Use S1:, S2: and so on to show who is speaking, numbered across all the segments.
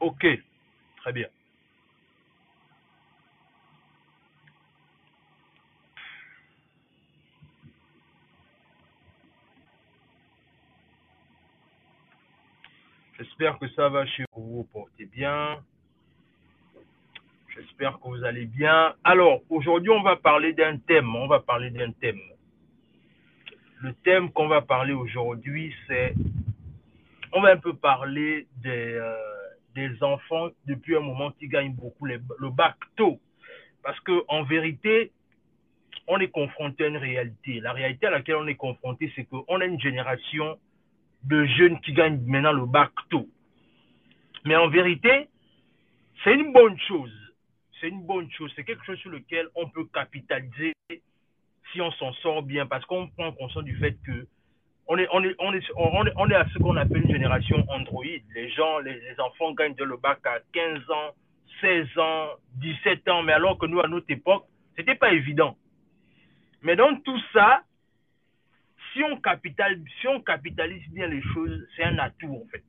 S1: Ok, très bien. J'espère que ça va chez vous, vous portez bien. J'espère que vous allez bien. Alors, aujourd'hui, on va parler d'un thème. On va parler d'un thème. Le thème qu'on va parler aujourd'hui, c'est... On va un peu parler des, euh, des enfants depuis un moment qui gagnent beaucoup le bac tôt. Parce que en vérité, on est confronté à une réalité. La réalité à laquelle on est confronté, c'est qu'on a une génération de jeunes qui gagnent maintenant le bac tôt. Mais en vérité, c'est une bonne chose. C'est une bonne chose. C'est quelque chose sur lequel on peut capitaliser si on s'en sort bien parce qu'on prend conscience du fait que on est, on est, on est, on est, on est à ce qu'on appelle une génération Android. Les gens, les, enfants gagnent de le bac à 15 ans, 16 ans, 17 ans, mais alors que nous, à notre époque, c'était pas évident. Mais dans tout ça, si on, capitalise, si on capitalise bien les choses, c'est un atout en fait.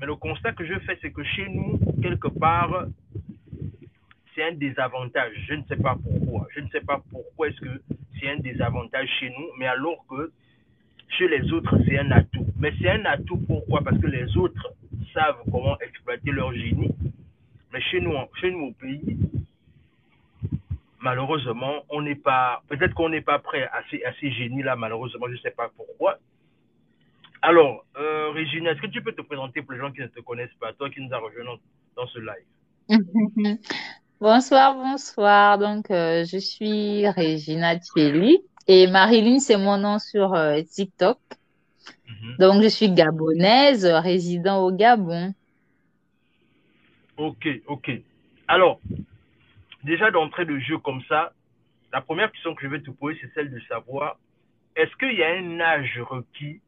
S1: Mais le constat que je fais, c'est que chez nous, quelque part, c'est un désavantage. Je ne sais pas pourquoi. Je ne sais pas pourquoi est-ce que c'est un désavantage chez nous, mais alors que chez les autres, c'est un atout. Mais c'est un atout pourquoi? Parce que les autres savent comment exploiter leur génie. Mais chez nous, chez nous au pays, malheureusement, on n'est pas, peut-être qu'on n'est pas prêt à ces, à génies-là, malheureusement, je ne sais pas pourquoi. Alors, euh, Régine, est-ce que tu peux te présenter pour les gens qui ne te connaissent pas, toi qui nous as rejoint dans, ce live?
S2: Bonsoir, bonsoir. Donc, euh, je suis Regina Thierry et Marilyn, c'est mon nom sur euh, TikTok.
S1: Mhm.
S2: Donc, je suis gabonaise, euh, résident au Gabon.
S1: Ok, ok. Alors, déjà d'entrée de jeu comme ça, la première question que je vais te poser, c'est celle de savoir, est-ce qu'il y a un âge requis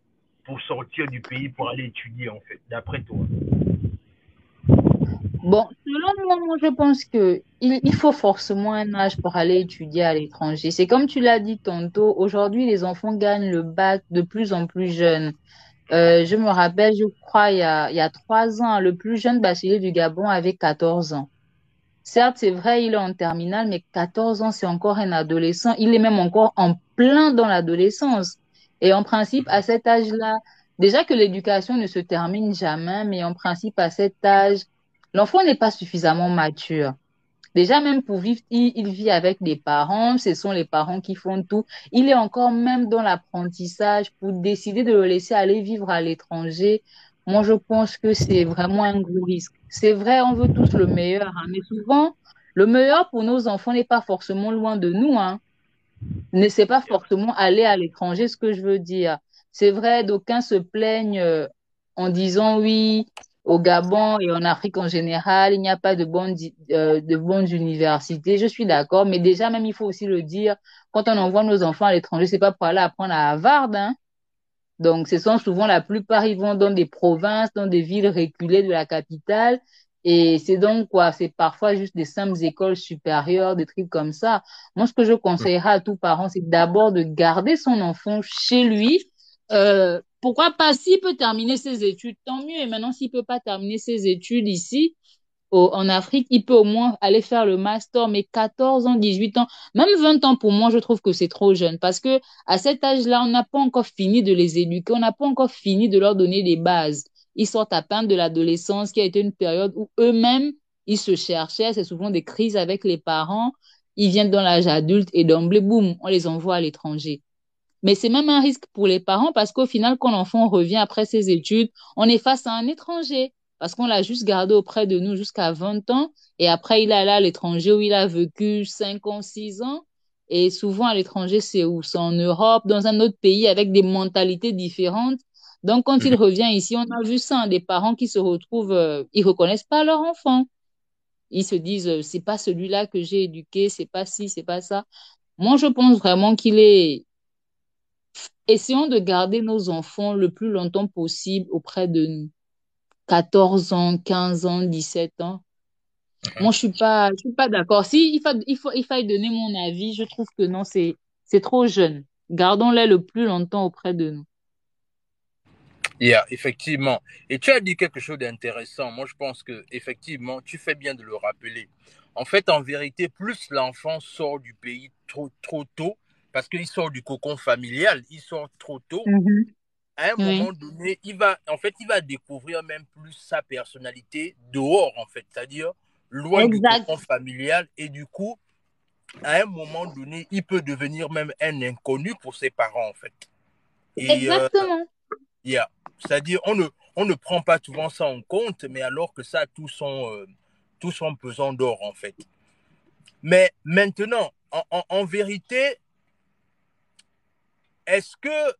S1: pour sortir du pays, pour aller étudier, en fait, d'après toi?
S2: Bon, selon moi, je pense que il, il faut forcément un âge pour aller étudier à l'étranger. C'est comme tu l'as dit tantôt, aujourd'hui, les enfants gagnent le bac de plus en plus jeunes. Euh, je me rappelle, je crois, il y a, il y a trois ans, le plus jeune bachelier du Gabon avait 14 ans. Certes, c'est vrai, il est en terminale, mais 14 ans, c'est encore un adolescent. Il est même encore en plein dans l'adolescence. Et en principe, à cet âge-là, déjà que l'éducation ne se termine jamais, mais en principe, à cet âge, l'enfant n'est pas suffisamment mature. Déjà, même pour vivre, il, vit avec des parents, ce sont les parents qui font tout. Il est encore même dans l'apprentissage pour décider de le laisser aller vivre à l'étranger. Moi, je pense que c'est vraiment un gros risque. C'est vrai, on veut tous le meilleur, hein, mais souvent, le meilleur pour nos enfants n'est pas forcément loin de nous, hein. Ne c'est pas forcément aller à l'étranger, ce que je veux dire. C'est vrai, d'aucuns se plaignent euh, en disant oui, au Gabon et en Afrique en général, il n'y a pas de bonnes, euh, de bonnes universités. Je suis d'accord, mais déjà, même, il faut aussi le dire, quand on envoie nos enfants à l'étranger, c'est pas pour aller apprendre à Harvard, hein. Donc, ce sont souvent, la plupart, ils vont dans des provinces, dans des villes reculées de la capitale. Et c'est donc quoi? C'est parfois juste des simples écoles supérieures, des trucs comme ça. Moi, ce que je conseillerais à tout parent, c'est d'abord de garder son enfant chez lui. Euh, pourquoi pas? S'il peut terminer ses études, tant mieux. Et maintenant, s'il peut pas terminer ses études ici, en Afrique, il peut au moins aller faire le master, mais 14 ans, 18 ans, même 20 ans pour moi, je trouve que c'est trop jeune parce que à cet âge-là, on n'a pas encore fini de les éduquer, on n'a pas encore fini de leur donner des bases. Ils sortent à peine de l'adolescence qui a été une période où eux-mêmes, ils se cherchaient, c'est souvent des crises avec les parents, ils viennent dans l'âge adulte et d'emblée, boum, on les envoie à l'étranger. Mais c'est même un risque pour les parents parce qu'au final, quand l'enfant revient après ses études, on est face à un étranger parce qu'on l'a juste gardé auprès de nous jusqu'à 20 ans et après il est allé à l'étranger où il a vécu 5 ans, 6 ans. Et souvent à l'étranger, c'est où? C'est en Europe, dans un autre pays avec des mentalités différentes. Donc quand il
S1: Mhm.
S2: revient ici, on a vu ça, hein, des parents qui se retrouvent, euh, ils reconnaissent pas leur enfant. Ils se disent, euh, c'est pas celui-là que j'ai éduqué, c'est pas ci, c'est pas ça. Moi, je pense vraiment qu'il est Essayons de garder nos enfants le plus longtemps possible auprès de nous. 14 ans, 15 ans, 17 ans. Moi, je suis pas, je suis pas d'accord. Si il faut, il faut, il faille donner mon avis, je trouve que non, c'est, c'est trop jeune. Gardons-les le plus longtemps auprès de nous.
S1: Yeah, effectivement. Et tu as dit quelque chose d'intéressant. Moi, je pense que effectivement, tu fais bien de le rappeler. En fait, en vérité, plus l'enfant sort du pays trop, trop tôt, parce qu'il sort du cocon familial, il sort trop tôt.
S2: Mhm.
S1: À un moment donné, il va, en fait, il va découvrir même plus sa personnalité dehors, en fait, c'est-à-dire loin du cocon familial. Et du coup, à un moment donné, il peut devenir même un inconnu pour ses parents, en fait. Et euh,
S2: exactement.
S1: Yeah. C'est-à-dire, on ne, on ne prend pas souvent ça en compte, mais alors que ça tout son, euh, tout son pesant d'or, en fait. Mais maintenant, en, en, en vérité, est-ce que,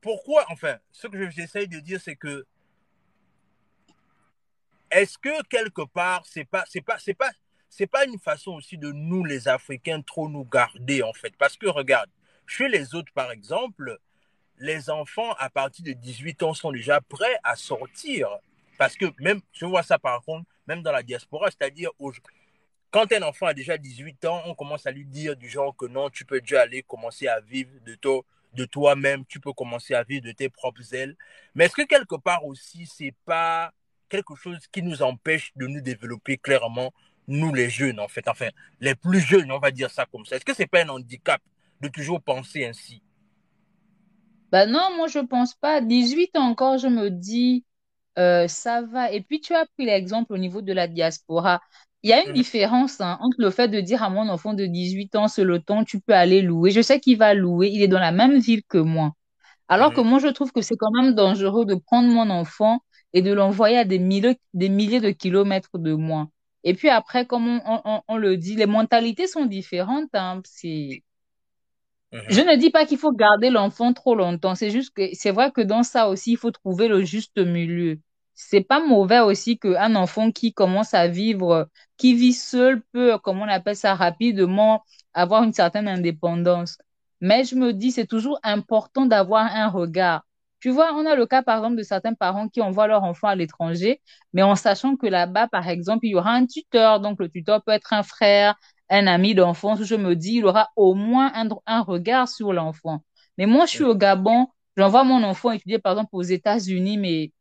S1: pourquoi, enfin, ce que j'essaye de dire, c'est que, est-ce que quelque part, c'est pas, c'est pas, c'est pas, c'est pas une façon aussi de nous, les Africains, trop nous garder, en fait. Parce que, regarde, chez les autres, par exemple, les enfants à partir de 18 ans sont déjà prêts à sortir. Parce que même, je vois ça par contre, même dans la diaspora, c'est-à-dire quand un enfant a déjà 18 ans, on commence à lui dire du genre que non, tu peux déjà aller commencer à vivre de, toi, de toi-même, tu peux commencer à vivre de tes propres ailes. Mais est-ce que quelque part aussi, c'est pas quelque chose qui nous empêche de nous développer clairement, nous les jeunes en fait, enfin, les plus jeunes, on va dire ça comme ça. Est-ce que c'est pas un handicap de toujours penser ainsi?
S2: Bah non, moi je pense pas. 18 ans encore, je me dis, euh, ça va. Et puis tu as pris l'exemple au niveau de la diaspora. Il y a une
S1: Mhm,
S2: différence hein, entre le fait de dire à mon enfant de 18 ans, c'est le temps, tu peux aller louer. Je sais qu'il va louer, il est dans la même ville que moi. Alors que
S1: mhm,
S2: moi, je trouve que c'est quand même dangereux de prendre mon enfant et de l'envoyer à des milliers, des milliers de kilomètres de moi. Et puis après, comme on, on, on- on le dit, les mentalités sont différentes. Hein. C'est je ne dis pas qu'il faut garder l'enfant trop longtemps. C'est juste que c'est vrai que dans ça aussi, il faut trouver le juste milieu. C'est pas mauvais aussi qu'un enfant qui commence à vivre, qui vit seul peut, comme on appelle ça, rapidement avoir une certaine indépendance. Mais je me dis, c'est toujours important d'avoir un regard. Tu vois, on a le cas, par exemple, de certains parents qui envoient leur enfant à l'étranger, mais en sachant que là-bas, par exemple, il y aura un tuteur. Donc, le tuteur peut être un frère, un ami d'enfance je me dis, il aura au moins un, un regard sur l'enfant. Mais moi, je suis au Gabon, j'envoie mon enfant étudier, par exemple, aux États-Unis, mais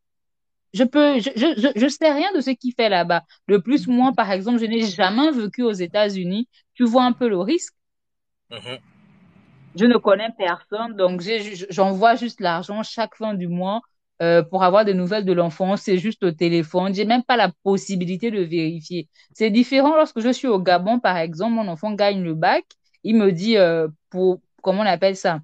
S2: je peux, je, je, je, sais rien de ce qu'il fait là-bas. De plus, moi, par exemple, je n'ai jamais vécu aux États-Unis. Tu vois un peu le risque?
S1: Mhm.
S2: Je ne connais personne, donc j'envoie juste l'argent chaque fin du mois euh, pour avoir des nouvelles de l'enfant. C'est juste au téléphone. J'ai même pas la possibilité de vérifier. C'est différent lorsque je suis au Gabon, par exemple, mon enfant gagne le bac. Il me dit euh, pour, comment on appelle ça?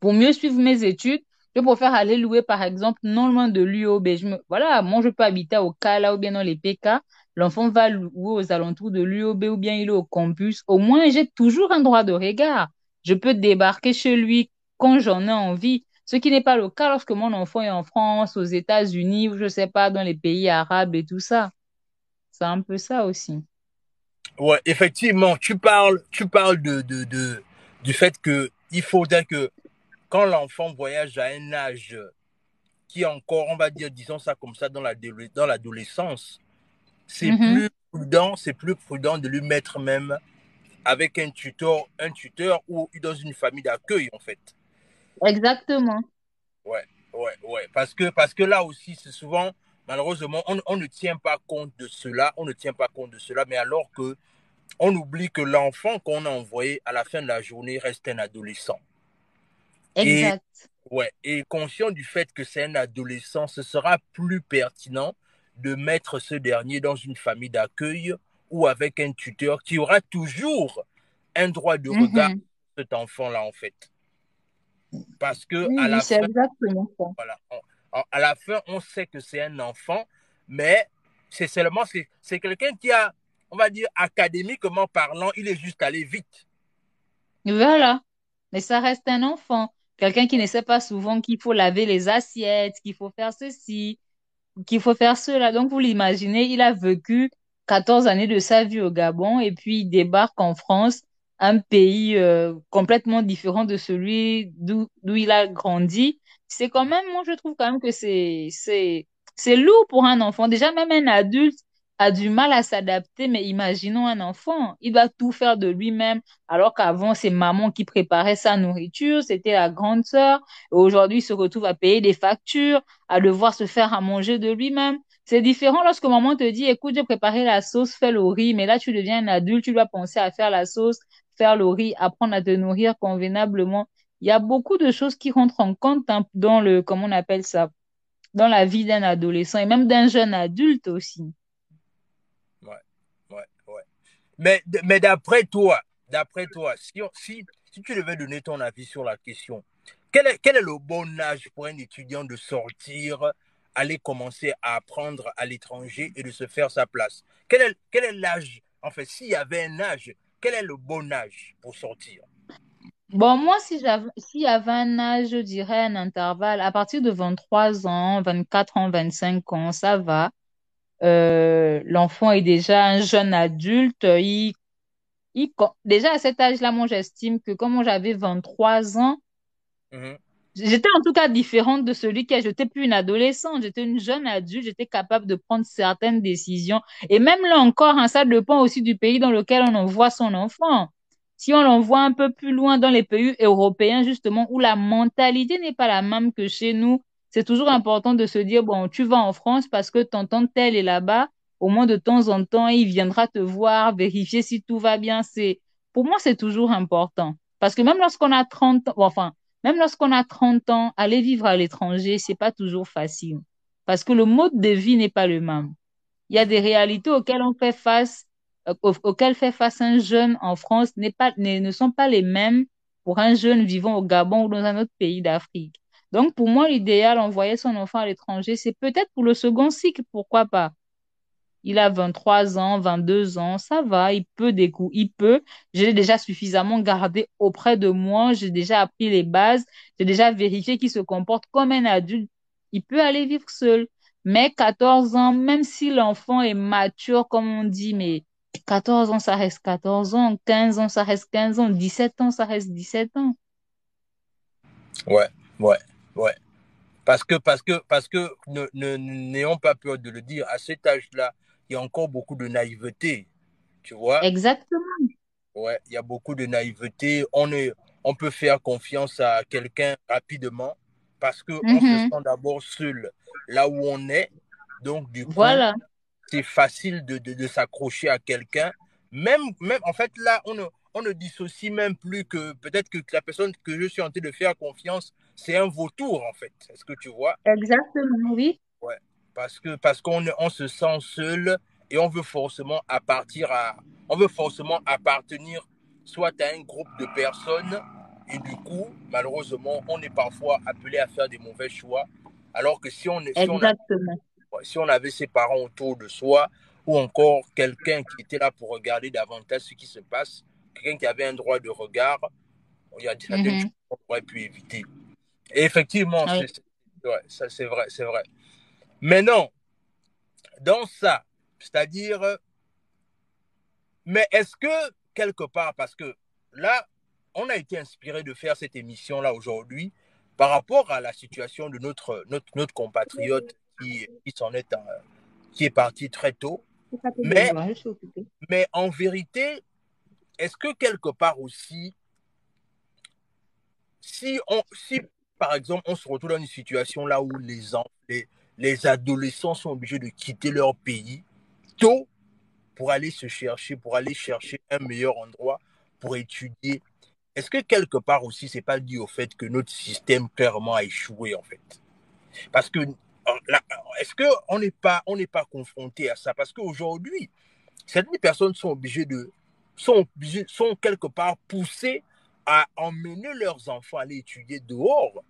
S2: Pour mieux suivre mes études, je préfère aller louer, par exemple, non loin de l'UOB. Voilà, moi, je peux habiter au Cala ou bien dans les PK. L'enfant va louer aux alentours de l'UOB ou bien il est au campus. Au moins, j'ai toujours un droit de regard. Je peux débarquer chez lui quand j'en ai envie. Ce qui n'est pas le cas lorsque mon enfant est en France, aux États-Unis ou je sais pas, dans les pays arabes et tout ça. C'est un peu ça aussi.
S1: Ouais, effectivement, tu parles, du fait que il faudrait que quand l'enfant voyage à un âge qui est encore, on va dire, disons ça comme ça, dans la, dans l'adolescence, c'est
S2: Mhm.
S1: plus prudent, c'est plus prudent de lui mettre même avec un tuteur, un tuteur ou dans une famille d'accueil, en fait.
S2: Exactement.
S1: Ouais, ouais, ouais. Parce que, parce que là aussi, c'est souvent, malheureusement, on, on ne tient pas compte de cela, on ne tient pas compte de cela, mais alors que on oublie que l'enfant qu'on a envoyé à la fin de la journée reste un adolescent. Et,
S2: Exact.
S1: ouais, et conscient du fait que c'est un adolescent, ce sera plus pertinent de mettre ce dernier dans une famille d'accueil ou avec un tuteur qui aura toujours un droit de regard
S2: Mhm.
S1: sur cet enfant-là, en fait. Parce que
S2: Oui,
S1: à la fin, voilà, on- à la fin, on sait que c'est un enfant, mais c'est seulement, c'est quelqu'un qui a, on va dire, académiquement parlant, il est juste allé vite.
S2: Voilà. Mais ça reste un enfant. Quelqu'un qui ne sait pas souvent qu'il faut laver les assiettes, qu'il faut faire ceci, qu'il faut faire cela. Donc, vous l'imaginez, il a vécu 14 années de sa vie au Gabon et puis il débarque en France, un pays euh, complètement différent de celui d'où il a grandi. C'est quand même, moi, je trouve quand même que c'est c'est c'est lourd pour un enfant. Déjà, même un adulte, a du mal à s'adapter, mais imaginons un enfant, il doit tout faire de lui-même, alors qu'avant, c'est maman qui préparait sa nourriture, c'était la grande sœur, et aujourd'hui, il se retrouve à payer des factures, à devoir se faire à manger de lui-même. C'est différent lorsque maman te dit, écoute, j'ai préparé la sauce, fais le riz, mais là, tu deviens un adulte, tu dois penser à faire la sauce, faire le riz, apprendre à te nourrir convenablement. Il y a beaucoup de choses qui rentrent en compte hein, dans le, comment on appelle ça, dans la vie d'un adolescent et même d'un jeune adulte aussi.
S1: Mais, mais d'après toi, d'après toi, si, si, si tu devais donner ton avis sur la question, quel est, quel est le bon âge pour un étudiant de sortir, aller commencer à apprendre à l'étranger et de se faire sa place? Quel est, quel est l'âge? En fait, s'il y avait un âge, quel est le bon âge pour sortir?
S2: Bon, moi, si s'il y avait un âge, je dirais un intervalle, à partir de 23 ans, 24 ans, 25 ans, ça va. Euh, l'enfant est déjà un jeune adulte. Il, il, déjà à cet âge-là, moi, j'estime que comme j'avais 23 ans,
S1: Mhm.
S2: j'étais en tout cas différente de celui qui a, j'étais plus une adolescente, j'étais une jeune adulte, j'étais capable de prendre certaines décisions. Et même là encore, hein, ça dépend aussi du pays dans lequel on envoie son enfant. Si on l'envoie un peu plus loin dans les pays européens, justement, où la mentalité n'est pas la même que chez nous, c'est toujours important de se dire, bon, tu vas en France parce que tonton tel est là-bas, au moins de temps en temps, il viendra te voir, vérifier si tout va bien. C'est, pour moi, c'est toujours important. Parce que même lorsqu'on a 30 ans, enfin, même lorsqu'on a 30 ans, aller vivre à l'étranger, c'est pas toujours facile. Parce que le mode de vie n'est pas le même. Il y a des réalités auxquelles on fait face euh, auxquelles fait face un jeune en France n'est pas, ne sont pas les mêmes pour un jeune vivant au Gabon ou dans un autre pays d'Afrique. Donc, pour moi, l'idéal, envoyer son enfant à l'étranger, c'est peut-être pour le second cycle, pourquoi pas. Il a 23 ans, 22 ans, ça va, il peut décou il peut. J'ai déjà suffisamment gardé auprès de moi, j'ai déjà appris les bases, j'ai déjà vérifié qu'il se comporte comme un adulte. Il peut aller vivre seul. Mais 14 ans, même si l'enfant est mature, comme on dit, mais 14 ans, ça reste 14 ans. 15 ans, ça reste 15 ans. 17 ans, ça reste 17 ans.
S1: Ouais, ouais, ouais. Parce que, parce que, parce que, ne, ne, n'ayons pas peur de le dire, à cet âge-là, il y a encore beaucoup de naïveté. Tu vois?
S2: Exactement.
S1: Ouais, il y a beaucoup de naïveté. On est, on peut faire confiance à quelqu'un rapidement parce que on se
S2: Mhm.
S1: sent d'abord seul là où on est. Donc, du coup,
S2: Voilà.
S1: c'est facile de, de, de s'accrocher à quelqu'un. Même, même, en fait, là, on ne, on ne dissocie même plus que peut-être que la personne que je suis en train de faire confiance, c'est un vautour, en fait. Est-ce que tu vois?
S2: Exactement, oui.
S1: Ouais. Parce que, parce qu'on on se sent seul et on veut forcément appartenir à, on veut forcément appartenir soit à un groupe de personnes et du coup, malheureusement, on est parfois appelé à faire des mauvais choix. Alors que si on, si on avait ses parents autour de soi ou encore quelqu'un qui était là pour regarder davantage ce qui se passe, quelqu'un qui avait un droit de regard, il y a certaines
S2: Mhm.
S1: choses qu'on aurait pu éviter. Et effectivement,
S2: Oui.
S1: c'est c'est- ouais, ça c'est vrai, c'est vrai. Maintenant, dans ça, c'est-à-dire, mais est-ce que quelque part, parce que là, on a été inspiré de faire cette émission-là aujourd'hui par rapport à la situation de notre, notre, notre compatriote qui, qui s'en est, euh, qui est parti très tôt. Mais, mais en vérité, est-ce que quelque part aussi, si, par exemple on se retrouve dans une situation là où les, les, les adolescents sont obligés de quitter leur pays tôt pour aller se chercher, pour aller chercher un meilleur endroit pour étudier, est-ce que quelque part aussi c'est pas dû au fait que notre système clairement a échoué en fait? Parce que est-ce qu'on n'est pas, on n'est pas confronté à ça? Parce qu'aujourd'hui, certaines personnes sont obligées de, sont quelque part poussées à emmener leurs enfants aller étudier dehors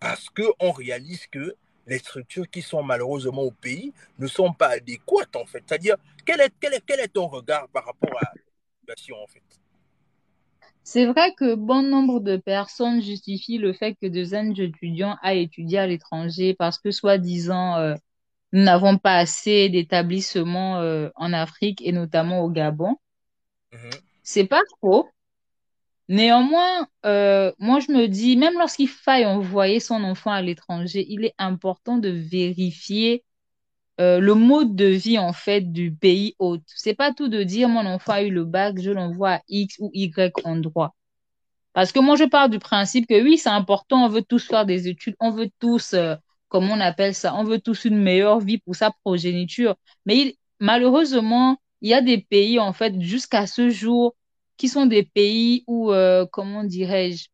S1: parce qu'on réalise que les structures qui sont malheureusement au pays ne sont pas adéquates en fait. C'est-à-dire, quel est, quel, est, quel est ton regard par rapport à la situation en fait?
S2: C'est vrai que bon nombre de personnes justifient le fait que de jeunes étudiants aillent étudier à l'étranger parce que, soi-disant, euh, nous n'avons pas assez d'établissements euh, en Afrique et notamment au Gabon.
S1: Mhm.
S2: C'est pas faux. Néanmoins, euh, moi je me dis, même lorsqu'il faille envoyer son enfant à l'étranger, il est important de vérifier euh, le mode de vie en fait du pays hôte. C'est pas tout de dire mon enfant a eu le bac, je l'envoie à X ou Y endroit. Parce que moi, je pars du principe que oui, c'est important, on veut tous faire des études, on veut tous, euh, comme on appelle ça, on veut tous une meilleure vie pour sa progéniture. Mais malheureusement, il y a des pays, en fait, jusqu'à ce jour, qui sont des pays où, euh, comment dirais-je,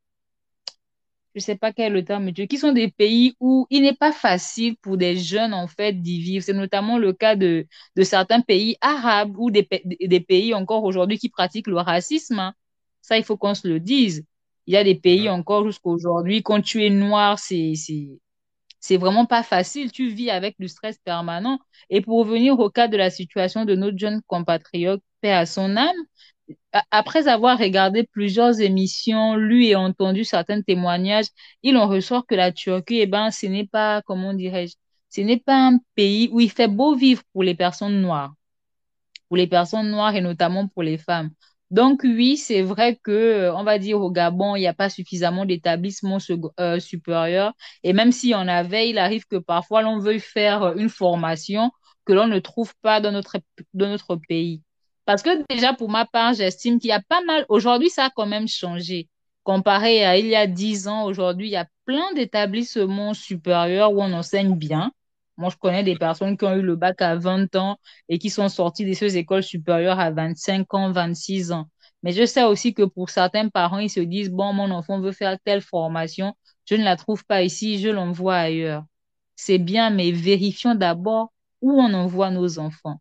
S2: je sais pas quel est le terme, qui sont des pays où il n'est pas facile pour des jeunes, en fait, d'y vivre. C'est notamment le cas de, de certains pays arabes ou des, des pays encore aujourd'hui qui pratiquent le racisme. Hein. Ça, il faut qu'on se le dise. Il y a des pays encore jusqu'à aujourd'hui, quand tu es noir, c'est, c'est, c'est vraiment pas facile. Tu vis avec le stress permanent. Et pour revenir au cas de la situation de notre jeune compatriote, paix à son âme, après avoir regardé plusieurs émissions, lu et entendu certains témoignages, il en ressort que la Turquie, eh ben, ce n'est pas, comment dirais-je, ce n'est pas un pays où il fait beau vivre pour les personnes noires, pour les personnes noires et notamment pour les femmes. Donc oui, c'est vrai que, euh, on va dire au Gabon, il n'y a pas suffisamment d'établissements euh, supérieurs. Et même s'il y en avait, il arrive que parfois l'on veuille faire une formation que l'on ne trouve pas dans notre, dans notre pays. Parce que déjà, pour ma part, j'estime qu'il y a pas mal, aujourd'hui, ça a quand même changé. Comparé à il y a dix ans, aujourd'hui, il y a plein d'établissements supérieurs où on enseigne bien. Moi, je connais des personnes qui ont eu le bac à 20 ans et qui sont sorties de ces écoles supérieures à 25 ans, 26 ans. Mais je sais aussi que pour certains parents, ils se disent, bon, mon enfant veut faire telle formation, je ne la trouve pas ici, je l'envoie ailleurs. C'est bien, mais vérifions d'abord où on envoie nos enfants.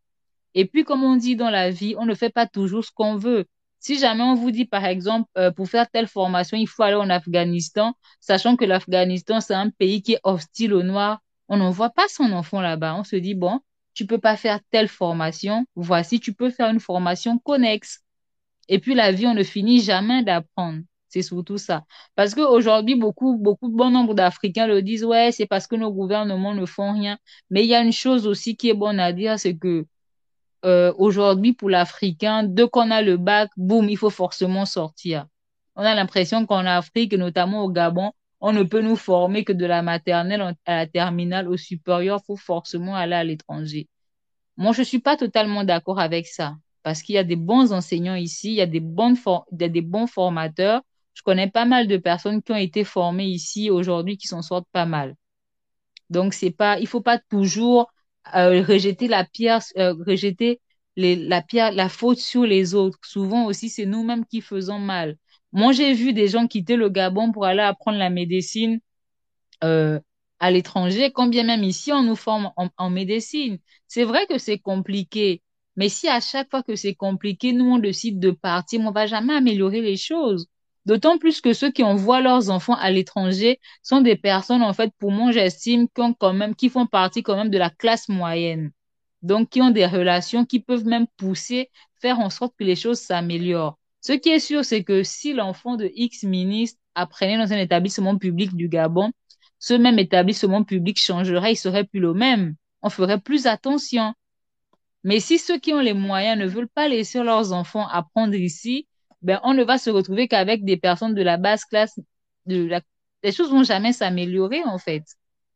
S2: Et puis, comme on dit dans la vie, on ne fait pas toujours ce qu'on veut. Si jamais on vous dit, par exemple, euh, pour faire telle formation, il faut aller en Afghanistan, sachant que l'Afghanistan, c'est un pays qui est hostile aux Noirs, on n'envoie pas son enfant là-bas. On se dit, bon, tu peux pas faire telle formation, voici, tu peux faire une formation connexe. Et puis, la vie, on ne finit jamais d'apprendre. C'est surtout ça. Parce qu'aujourd'hui, beaucoup, beaucoup, bon nombre d'Africains le disent, ouais, c'est parce que nos gouvernements ne font rien. Mais il y a une chose aussi qui est bonne à dire, c'est que euh, aujourd'hui, pour l'Africain, dès qu'on a le bac, boum, il faut forcément sortir. On a l'impression qu'en Afrique, notamment au Gabon, on ne peut nous former que de la maternelle à la terminale au supérieur, faut forcément aller à l'étranger. Moi, je suis pas totalement d'accord avec ça, parce qu'il y a des bons enseignants ici, il y a des, bons formateurs. Je connais pas mal de personnes qui ont été formées ici aujourd'hui qui s'en sortent pas mal. Donc, c'est pas, il faut pas toujours euh, rejeter la pierre, euh, rejeter la pierre, la faute sur les autres. Souvent aussi, c'est nous-mêmes qui faisons mal. Moi, j'ai vu des gens quitter le Gabon pour aller apprendre la médecine euh, à l'étranger, quand bien même ici, on nous forme en, médecine. C'est vrai que c'est compliqué, mais si à chaque fois que c'est compliqué, nous, on décide de partir, on va jamais améliorer les choses. D'autant plus que ceux qui envoient leurs enfants à l'étranger sont des personnes, en fait, pour moi, j'estime, qui font partie quand même de la classe moyenne. Donc, qui ont des relations qui peuvent même pousser, faire en sorte que les choses s'améliorent. Ce qui est sûr, c'est que si l'enfant de X ministre apprenait dans un établissement public du Gabon, ce même établissement public changerait, il serait plus le même. On ferait plus attention. Mais si ceux qui ont les moyens ne veulent pas laisser leurs enfants apprendre ici, ben, on ne va se retrouver qu'avec des personnes de la basse classe. Les choses vont jamais s'améliorer, en fait.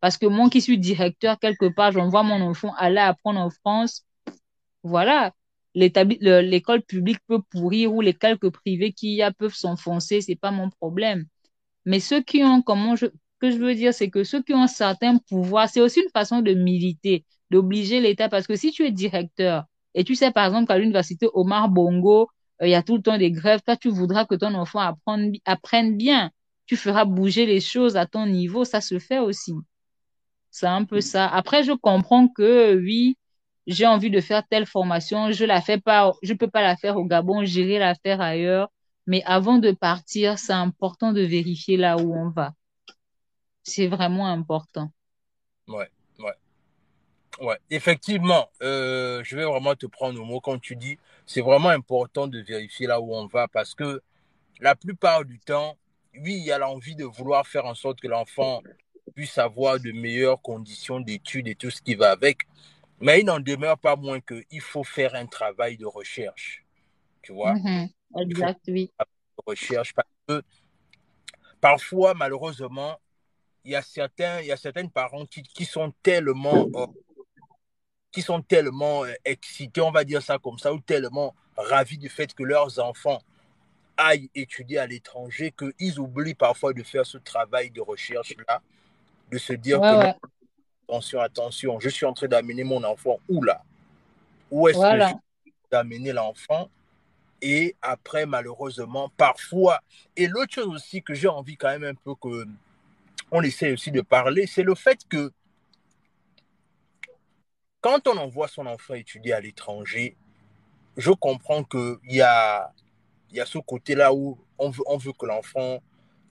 S2: Parce que moi qui suis directeur, quelque part, j'envoie mon enfant aller apprendre en France. Voilà. L'école publique peut pourrir ou les quelques privés qui y a peuvent s'enfoncer, c'est pas mon problème. Mais ceux qui ont, comment je, que je veux dire, c'est que ceux qui ont un certain pouvoir, c'est aussi une façon de militer, d'obliger l'État. Parce que si tu es directeur et tu sais, par exemple, qu'à l'université Omar Bongo, euh, il y a tout le temps des grèves. Toi, tu voudras que ton enfant apprenne, apprenne bien. Tu feras bouger les choses à ton niveau. Ça se fait aussi. C'est un peu ça. Après, je comprends que oui, j'ai envie de faire telle formation. Je la fais pas, je peux pas la faire au Gabon. J'irai la faire ailleurs. Mais avant de partir, c'est important de vérifier là où on va. C'est vraiment important.
S3: Ouais, ouais. Ouais, effectivement, euh, je vais vraiment te prendre au mot quand tu dis, c'est vraiment important de vérifier là où on va parce que la plupart du temps, oui, il y a l'envie de vouloir faire en sorte que l'enfant puisse avoir de meilleures conditions d'études et tout ce qui va avec, mais il n'en demeure pas moins qu'il faut faire un travail de recherche, tu vois.
S2: Mm-hmm. Exact, oui.
S3: De recherche parce que parfois, malheureusement, il y a certains, il y a certaines parents qui, qui sont tellement
S1: qui sont tellement euh, excités, on va dire ça comme ça, ou tellement ravis du fait que leurs enfants aillent étudier à l'étranger, qu'ils oublient parfois de faire ce travail de recherche-là, de se dire
S2: Ouais,
S1: que
S2: ouais.
S1: Attention, attention, je suis en train d'amener mon enfant où là? Où est-ce que je suis d'amener l'enfant? Et après, malheureusement, parfois, et l'autre chose aussi que j'ai envie quand même un peu que on essaie aussi de parler, c'est le fait que quand on envoie son enfant étudier à l'étranger, je comprends qu'il y a, y a ce côté-là où on veut, on veut que l'enfant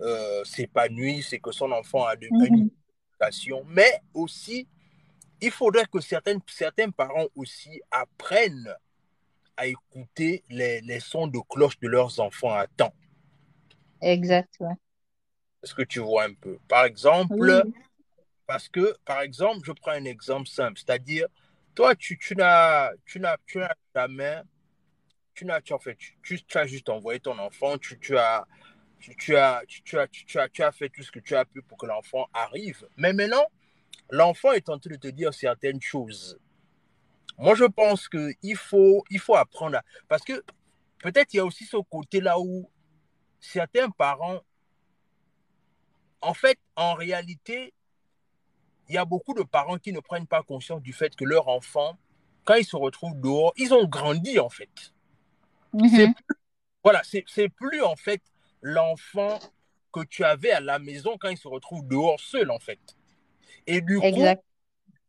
S1: euh, s'épanouisse et que son enfant a de, une Mais aussi, il faudrait que certaines, certains parents aussi apprennent à écouter les, les sons de cloche de leurs enfants à temps.
S2: Exact, ouais.
S1: Est-ce que tu vois un peu? Par exemple,
S2: Oui.
S1: parce que, par exemple, je prends un exemple simple, c'est-à-dire, toi, tu, tu n'as tu n'as tu n'as jamais, tu n'as tu, en fait, tu, tu- tu as juste envoyé ton enfant, tu, tu as tu, tu as, tu, as, tu, as, tu as fait tout ce que tu as pu pour que l'enfant arrive. Mais maintenant, l'enfant est en train de te dire certaines choses. Moi, je pense qu'il faut, il faut apprendre à... Parce que peut-être il y a aussi ce côté-là où certains parents, en fait, en réalité, il y a beaucoup de parents qui ne prennent pas conscience du fait que leur enfant, quand ils se retrouvent dehors, ils ont grandi en fait.
S2: Mhm.
S1: plus- voilà, c'est plus en fait l'enfant que tu avais à la maison quand il se retrouve dehors seul en fait. Et du coup,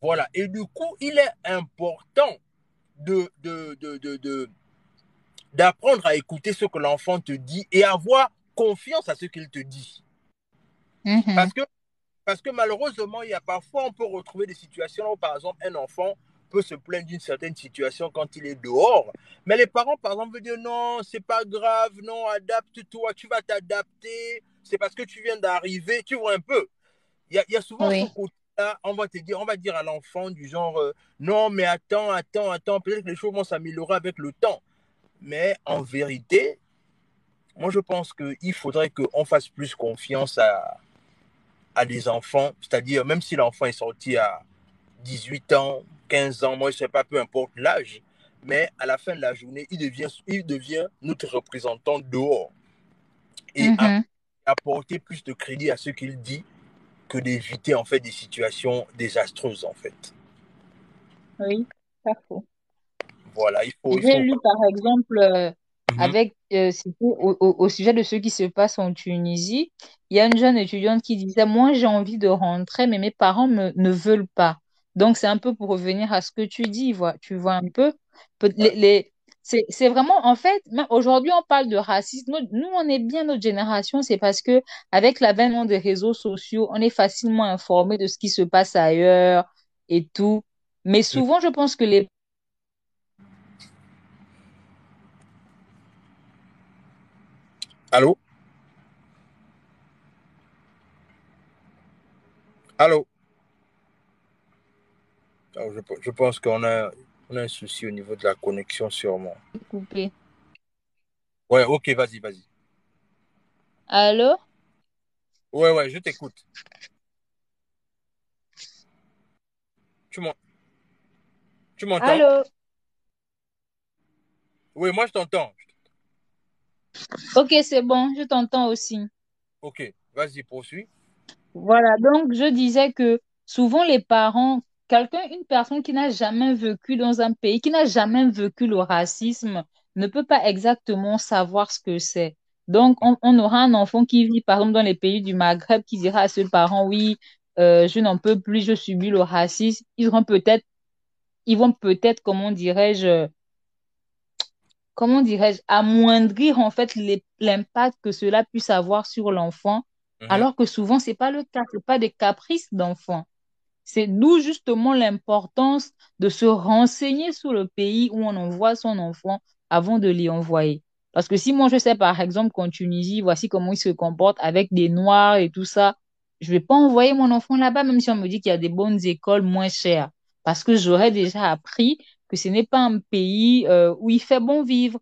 S1: voilà, et du coup, il est important de, de, de, de, de- d'apprendre à écouter ce que l'enfant te dit et avoir confiance à ce qu'il te dit.
S2: Mhm.
S1: Parce que, parce que malheureusement, il y a parfois, on peut retrouver des situations où, par exemple, un enfant peut se plaindre d'une certaine situation quand il est dehors. Mais les parents, par exemple, veulent dire non, c'est pas grave, non, adapte-toi, tu vas t'adapter, c'est parce que tu viens d'arriver, tu vois un peu. Il y a, il y a souvent
S2: Oui.
S1: ce côté-là, on va te dire, on va dire à l'enfant du genre, euh, non, mais attends, attends, attends, peut-être que les choses vont s'améliorer avec le temps. Mais en vérité, moi, je pense qu'il faudrait qu'on fasse plus confiance à, à des enfants, c'est-à-dire même si l'enfant est sorti à 18 ans, 15 ans, moi je ne sais pas, peu importe l'âge, mais à la fin de la journée, il devient, il devient notre représentant dehors. Et
S2: Mhm.
S1: apporter plus de crédit à ce qu'il dit que d'éviter en fait des situations désastreuses en fait.
S2: Oui, parfait.
S1: Voilà, il faut...
S2: J'ai
S1: faut...
S2: lu par exemple euh,
S1: Mhm.
S2: avec euh, au, au sujet de ce qui se passe en Tunisie, il y a une jeune étudiante qui disait, moi j'ai envie de rentrer, mais mes parents me, ne veulent pas. Donc c'est un peu pour revenir à ce que tu dis, vois, tu vois un peu. Les, c'est, vraiment, en fait, aujourd'hui on parle de racisme. Nous, nous, on est bien notre génération, c'est parce que avec l'avènement des réseaux sociaux, on est facilement informé de ce qui se passe ailleurs et tout. Mais souvent, je pense que les
S1: Allô? Allô? Alors, je, je pense qu'on a, on a un souci au niveau de la connexion sûrement.
S2: coupés.
S1: Ouais, ok, vas-y, vas-y.
S2: Allô?
S1: Ouais, ouais, je t'écoute. Tu m'en- tu m'entends?
S2: Allô?
S1: Oui, moi je t'entends.
S2: Ok, c'est bon, je t'entends aussi.
S1: Ok, vas-y, poursuis.
S2: Voilà, donc je disais que souvent les parents, quelqu'un, une personne qui n'a jamais vécu dans un pays, qui n'a jamais vécu le racisme, ne peut pas exactement savoir ce que c'est. Donc, on, on aura un enfant qui vit, par exemple, dans les pays du Maghreb, qui dira à ses parents, oui, euh, je n'en peux plus, je subis le racisme. Ils vont peut-être, ils vont peut-être, comment dirais-je, comment dirais-je, amoindrir en fait l'impact que cela puisse avoir sur l'enfant,
S1: Mhm.
S2: alors que souvent, c'est pas le cas, c'est pas des caprices d'enfant. C'est d'où justement l'importance de se renseigner sur le pays où on envoie son enfant avant de l'y envoyer. Parce que si moi je sais par exemple qu'en Tunisie, voici comment ils se comportent avec des Noirs et tout ça, je vais pas envoyer mon enfant là-bas, même si on me dit qu'il y a des bonnes écoles moins chères. Parce que j'aurais déjà appris que ce n'est pas un pays euh, où il fait bon vivre.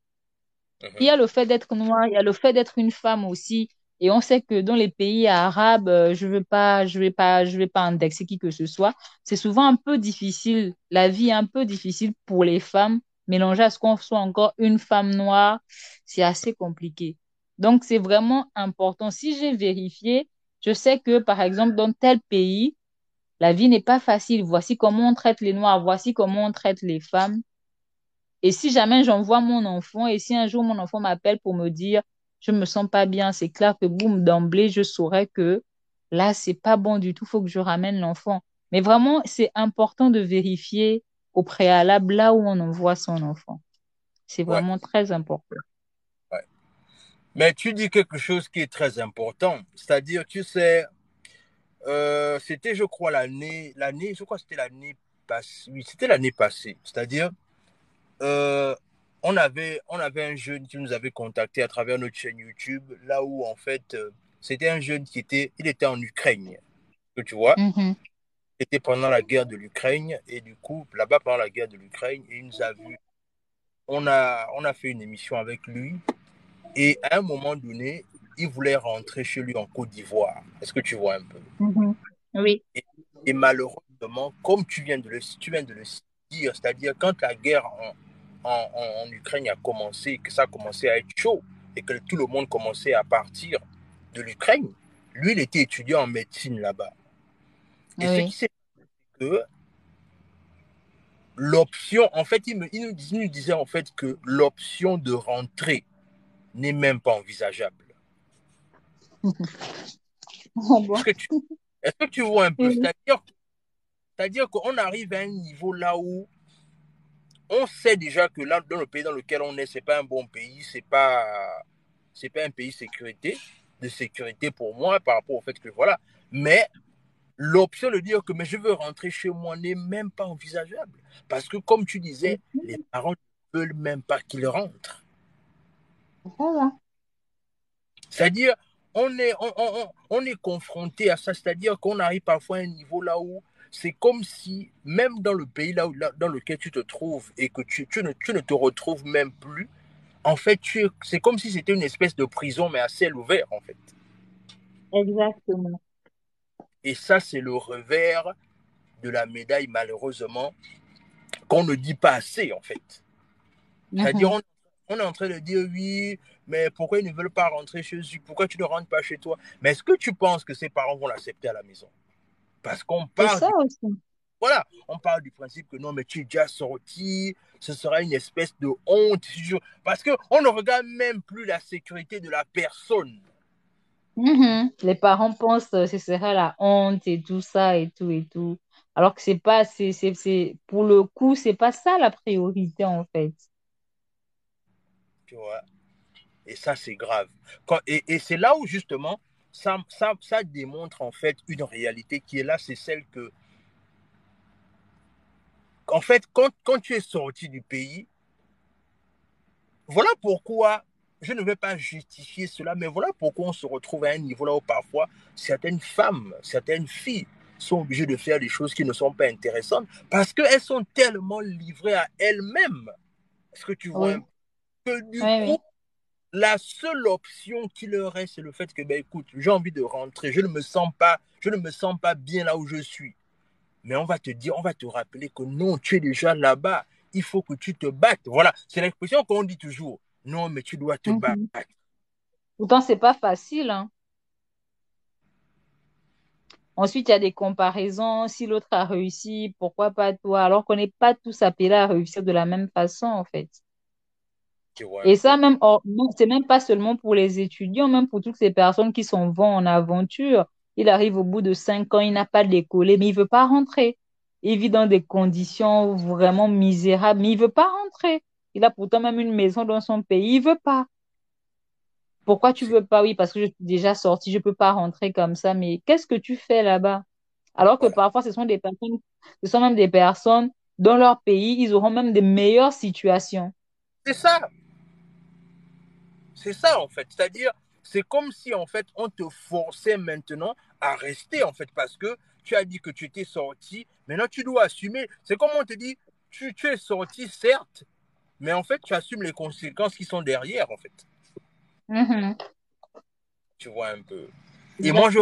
S2: Il y
S1: Mhm.
S2: a le fait d'être noir, il y a le fait d'être une femme aussi. Et on sait que dans les pays arabes, euh, je veux pas, je vais pas, je vais pas indexer qui que ce soit. C'est souvent un peu difficile, la vie est un peu difficile pour les femmes. Mélanger à ce qu'on soit encore une femme noire, c'est assez compliqué. Donc, c'est vraiment important. Si j'ai vérifié, je sais que, par exemple, dans tel pays, la vie n'est pas facile. Voici comment on traite les Noirs, voici comment on traite les femmes. Et si jamais j'envoie mon enfant, et si un jour mon enfant m'appelle pour me dire, je me sens pas bien, c'est clair que boum, d'emblée, je saurais que là, c'est pas bon du tout, faut que je ramène l'enfant. Mais vraiment, c'est important de vérifier au préalable là où on envoie son enfant. C'est vraiment ouais. très important.
S1: Ouais. Mais tu dis quelque chose qui est très important, c'est-à-dire, tu sais, euh, c'était, je crois, l'année, l'année, je crois c'était l'année passée, oui, c'était l'année passée, c'est-à-dire, euh, on avait, on avait un jeune qui nous avait contacté à travers notre chaîne YouTube, là où en fait, euh, c'était un jeune qui était, il était en Ukraine, que tu vois.
S2: Mm -hmm.
S1: C'était pendant la guerre de l'Ukraine et du coup, là-bas pendant la guerre de l'Ukraine, il nous a vu. On a, on a fait une émission avec lui et à un moment donné, il voulait rentrer chez lui en Côte d'Ivoire. Est-ce que tu vois un peu?
S2: Mm -hmm. Oui.
S1: Et, et, malheureusement, comme tu viens de le, tu viens de le dire, c'est-à-dire quand la guerre en, en, en, en, Ukraine a commencé, que ça a commencé à être chaud et que tout le monde commençait à partir de l'Ukraine, lui, il était étudiant en médecine là-bas. Et oui. ce qui s'est que l'option, en fait, il, me, il, nous, il, nous, disait en fait que l'option de rentrer n'est même pas envisageable.
S2: oh.
S1: Est-ce que, est que, tu vois un peu? C'est-à-dire qu'on arrive à un niveau là où on sait déjà que là, dans le pays dans lequel on est, c'est pas un bon pays, c'est pas, c'est pas un pays sécurité, de sécurité pour moi par rapport au fait que voilà. Mais l'option de dire que mais je veux rentrer chez moi n'est même pas envisageable. Parce que comme tu disais, les parents ne veulent même pas qu'il rentre.
S2: Voilà.
S1: C'est-à-dire, on est, on, on, on est confronté à ça, c'est-à-dire qu'on arrive parfois à un niveau là où c'est comme si, même dans le pays là, où, là dans lequel tu te trouves et que tu, tu, ne, tu ne te retrouves même plus, en fait, c'est comme si c'était une espèce de prison, mais à ciel ouvert, en fait.
S2: Exactement.
S1: Et ça, c'est le revers de la médaille, malheureusement, qu'on ne dit pas assez, en fait. C'est-à-dire, on, on, est en train de dire, oui, mais pourquoi ils ne veulent pas rentrer chez eux? Pourquoi tu ne rentres pas chez toi? Mais est-ce que tu penses que ses parents vont l'accepter à la maison? Parce qu'on parle...
S2: ça aussi.
S1: Voilà, on parle du principe que non, mais tu es déjà sorti, ce sera une espèce de honte. Parce qu'on ne regarde même plus la sécurité de la personne.
S2: Mm -hmm. Les parents pensent que ce sera la honte et tout ça et tout et tout. Alors que c'est pas, c'est, c'est, pour le coup, c'est pas ça la priorité en fait.
S1: Tu vois. Et ça, c'est grave. Quand, et, et c'est là où justement, ça, ça, ça démontre en fait une réalité qui est là, c'est celle que en fait, quand, quand tu es sorti du pays, voilà pourquoi, je ne vais pas justifier cela, mais voilà pourquoi on se retrouve à un niveau là où parfois certaines femmes, certaines filles sont obligées de faire des choses qui ne sont pas intéressantes parce qu'elles sont tellement livrées à elles-mêmes. Est-ce que tu vois
S2: Oui.
S1: que du
S2: Oui,
S1: coup,
S2: oui.
S1: La seule option qui leur reste, c'est le fait que, ben écoute, j'ai envie de rentrer, je ne me sens pas, je ne me sens pas bien là où je suis. Mais on va te dire, on va te rappeler que non, tu es déjà là-bas. Il faut que tu te battes. Voilà, c'est l'expression qu'on dit toujours. Non, mais tu dois te
S2: Mhm.
S1: battre.
S2: Pourtant, c'est pas facile, hein. Ensuite, il y a des comparaisons. Si l'autre a réussi, pourquoi pas toi? Alors qu'on n'est pas tous appelés à réussir de la même façon, en fait. Et ça, même, hors- non, c'est même pas seulement pour les étudiants, même pour toutes ces personnes qui s'en vont en aventure. Il arrive au bout de cinq ans, il n'a pas décollé, mais il veut pas rentrer. Il vit dans des conditions vraiment misérables, mais il veut pas rentrer. Il a pourtant même une maison dans son pays, il veut pas. Pourquoi tu veux pas? Oui, parce que je suis déjà sortie, je peux pas rentrer comme ça. Mais qu'est-ce que tu fais là-bas? Alors que
S1: voilà.
S2: parfois, ce sont des personnes, ce sont même des personnes dans leur pays, ils auront même des meilleures situations.
S1: C'est ça. C'est ça, en fait. C'est-à-dire, c'est comme si, en fait, on te forçait maintenant à rester, en fait, parce que tu as dit que tu étais sorti. Maintenant, tu dois assumer. C'est comme on te dit, tu, tu es sorti, certes, mais en fait, tu assumes les conséquences qui sont derrière, en fait.
S2: Mhm.
S1: Tu vois un peu. Et moi, je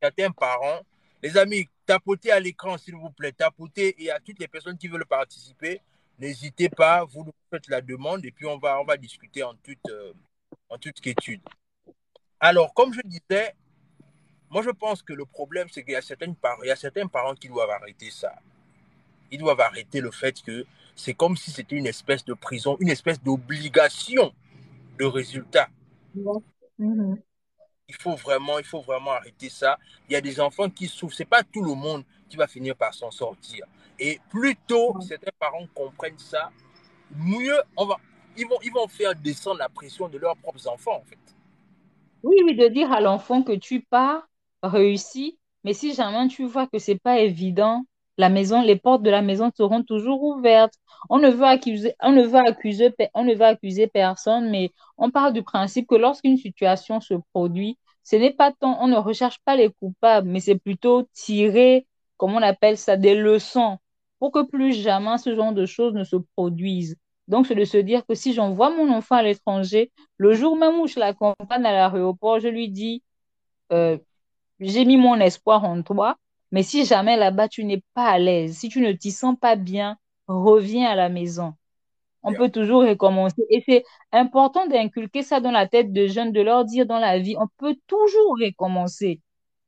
S1: certains parents, les amis, tapotez à l'écran, s'il vous plaît, tapotez et à toutes les personnes qui veulent participer, n'hésitez pas, vous nous faites la demande et puis on va, on va discuter en toute, euh, en toute quiétude. Alors, comme je disais, moi je pense que le problème, c'est qu'il y, a certaines il y a certains parents qui doivent arrêter ça. Ils doivent arrêter le fait que c'est comme si c'était une espèce de prison, une espèce d'obligation de résultat.
S2: Mhm.
S1: Il faut vraiment, il faut vraiment arrêter ça. Il y a des enfants qui souffrent. C'est pas tout le monde qui va finir par s'en sortir. Et plus tôt certains parents comprennent ça, mieux on va, ils vont, ils vont faire descendre la pression de leurs propres enfants en fait.
S2: Oui, oui, de dire à l'enfant que tu pars, réussis, mais si jamais tu vois que c'est pas évident, la maison, les portes de la maison seront toujours ouvertes. On ne veut accuser, on ne veut accuser, on ne veut accuser personne, mais on parle du principe que lorsqu'une situation se produit, ce n'est pas tant, on ne recherche pas les coupables, mais c'est plutôt tirer, comme on appelle ça, des leçons pour que plus jamais ce genre de choses ne se produisent. Donc, c'est de se dire que si j'envoie mon enfant à l'étranger, le jour même où je l'accompagne à l'aéroport, je lui dis, euh, j'ai mis mon espoir en toi, mais si jamais là-bas, tu n'es pas à l'aise, si tu ne t'y sens pas bien, reviens à la maison. On peut toujours recommencer. Et c'est important d'inculquer ça dans la tête de jeunes, de leur dire dans la vie, on peut toujours recommencer.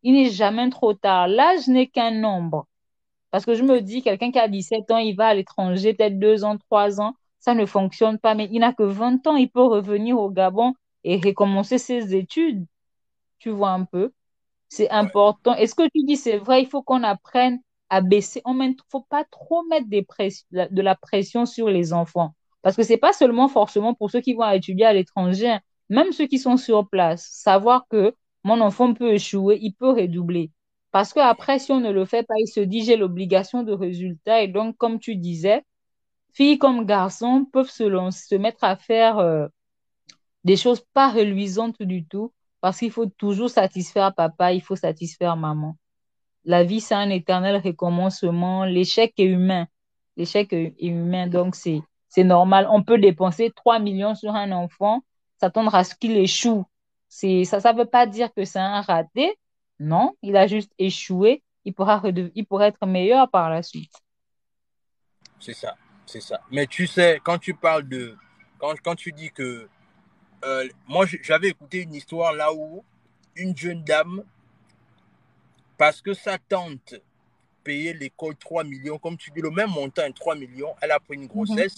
S2: Il n'est jamais trop tard. L'âge n'est qu'un nombre. Parce que je me dis, quelqu'un qui a 17 ans, il va à l'étranger, peut-être deux ans, trois ans, ça ne fonctionne pas, mais il n'a que 20 ans, il peut revenir au Gabon et recommencer ses études. Tu vois un peu? C'est important. Et ce que tu dis, c'est vrai, il faut qu'on apprenne à baisser? Il ne faut pas trop mettre des de la pression sur les enfants. Parce que ce n'est pas seulement forcément pour ceux qui vont étudier à l'étranger, hein. même ceux qui sont sur place. Savoir que mon enfant peut échouer, il peut redoubler. Parce qu'après, si on ne le fait pas, il se dit j'ai l'obligation de résultat. Et donc, comme tu disais, filles comme garçons peuvent se, mettre à faire euh, des choses pas reluisantes du tout parce qu'il faut toujours satisfaire papa, il faut satisfaire maman. La vie, c'est un éternel recommencement. L'échec est humain. L'échec est humain, donc c'est normal. On peut dépenser 3 millions sur un enfant, s'attendre à ce qu'il échoue. C'est, ça ne veut pas dire que c'est un raté. Non, il a juste échoué. Il pourra, il pourra être meilleur par la suite.
S1: C'est ça, c'est ça. Mais tu sais, quand tu parles de. Quand, quand tu dis que euh, moi, j'avais écouté une histoire là où une jeune dame, parce que sa tante payait l'école 3 millions, comme tu dis, le même montant, 3 millions, elle a pris une grossesse.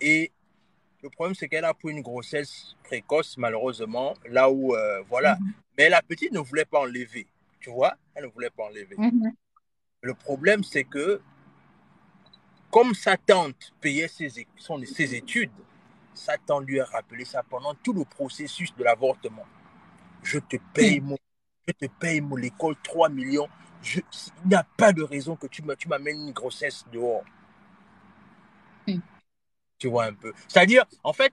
S1: Et le problème, c'est qu'elle a pris une grossesse précoce, malheureusement, là où, euh, voilà. Mhm. Mais la petite ne voulait pas enlever, tu vois, elle ne voulait pas enlever.
S2: Mhm.
S1: Le problème, c'est que, comme sa tante payait ses, ses études, Satan lui a rappelé ça pendant tout le processus de l'avortement. Je te paye mon, je te paye mon école 3 millions. il n'y a pas de raison que tu m'amènes une grossesse dehors. Tu vois un peu. C'est-à-dire, en fait,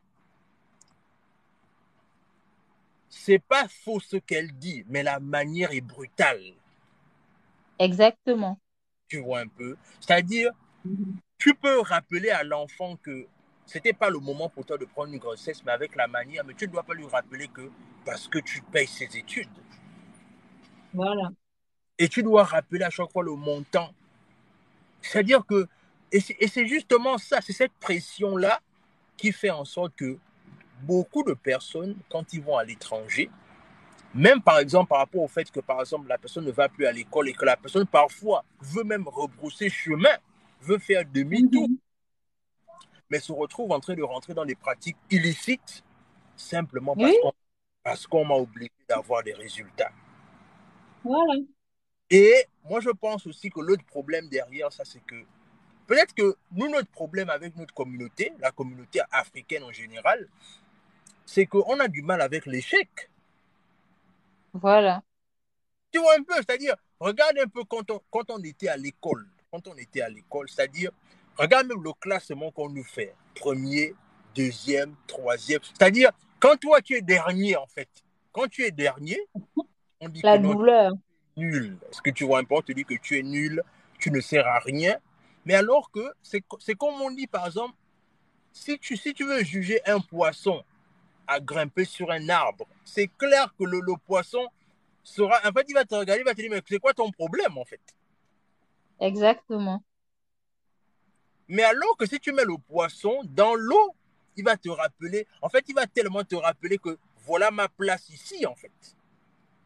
S1: c'est pas faux ce qu'elle dit, mais la manière est brutale.
S2: Exactement.
S1: Tu vois un peu. C'est-à-dire, tu peux rappeler à l'enfant que c'était pas le moment pour toi de prendre une grossesse, mais avec la manière, mais tu ne dois pas lui rappeler que parce que tu payes ses études.
S2: Voilà.
S1: Et tu dois rappeler à chaque fois le montant. C'est-à-dire que, et c'est justement ça, c'est cette pression-là qui fait en sorte que beaucoup de personnes, quand ils vont à l'étranger, même par exemple par rapport au fait que par exemple la personne ne va plus à l'école et que la personne parfois veut même rebrousser chemin, veut faire demi-tour, mhm mais se retrouve en train de rentrer dans des pratiques illicites simplement parce qu'on m'a obligé d'avoir des résultats.
S2: Voilà.
S1: Et moi, je pense aussi que l'autre problème derrière ça, c'est que peut-être que nous, notre problème avec notre communauté, la communauté africaine en général, c'est qu'on a du mal avec l'échec.
S2: Voilà.
S1: Tu vois un peu, c'est-à-dire, regarde un peu quand on, quand on était à l'école, quand on était à l'école, c'est-à-dire, Regarde même le classement qu'on nous fait. Premier, deuxième, troisième. C'est-à-dire, quand toi tu es dernier, en fait, quand tu es dernier,
S2: on dit La que douleur.
S1: nul. Est-ce que tu vois un peu, on te dit que tu es nul, tu ne sers à rien. Mais alors que c'est comme on dit, par exemple, si tu, si tu veux juger un poisson à grimper sur un arbre. C'est clair que le, le poisson sera. En fait, il va te regarder, il va te dire Mais c'est quoi ton problème en fait?
S2: Exactement.
S1: Mais alors que si tu mets le poisson dans l'eau, il va te rappeler. En fait, il va tellement te rappeler que voilà ma place ici en fait.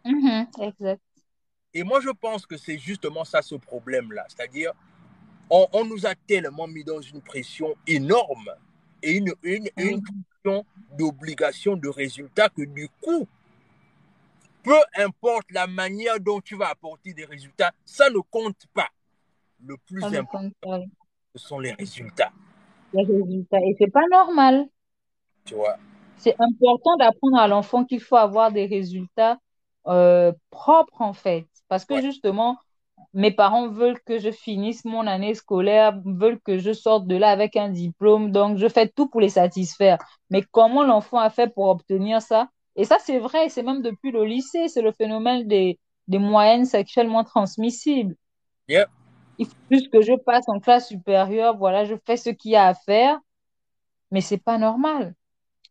S2: Mhm, exact.
S1: Et moi, je pense que c'est justement ça ce problème-là. C'est-à-dire, on, on nous a tellement mis dans une pression énorme et une, une, une pression d'obligation de résultat que du coup, peu importe la manière dont tu vas apporter des résultats, ça ne compte pas. Le plus
S2: Ça
S1: important,
S2: pas.
S1: ce sont les résultats.
S2: Les résultats. Et c'est pas normal.
S1: Tu vois?
S2: C'est important d'apprendre à l'enfant qu'il faut avoir des résultats euh, propres, en fait. Parce que
S1: Ouais.
S2: justement, mes parents veulent que je finisse mon année scolaire, veulent que je sorte de là avec un diplôme. Donc, je fais tout pour les satisfaire. Mais comment l'enfant a fait pour obtenir ça? Et ça, c'est vrai, c'est même depuis le lycée, c'est le phénomène des, des moyennes sexuellement transmissibles.
S1: Yep.
S2: Il faut juste que je passe en classe supérieure, voilà, je fais ce qu'il y a à faire, mais c'est pas normal.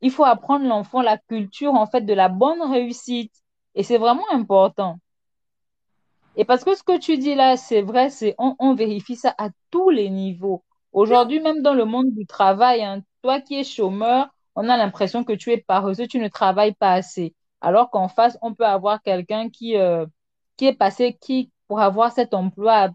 S2: Il faut apprendre l'enfant la culture, en fait, de la bonne réussite. Et c'est vraiment important. Et parce que ce que tu dis là, c'est vrai, c'est on, on vérifie ça à tous les niveaux. Aujourd'hui, même dans le monde du travail, hein, toi qui es chômeur, on a l'impression que tu es paresseux, tu ne travailles pas assez. Alors qu'en face, on peut avoir quelqu'un qui, euh, qui est passé, qui, pour avoir cet emploi, a,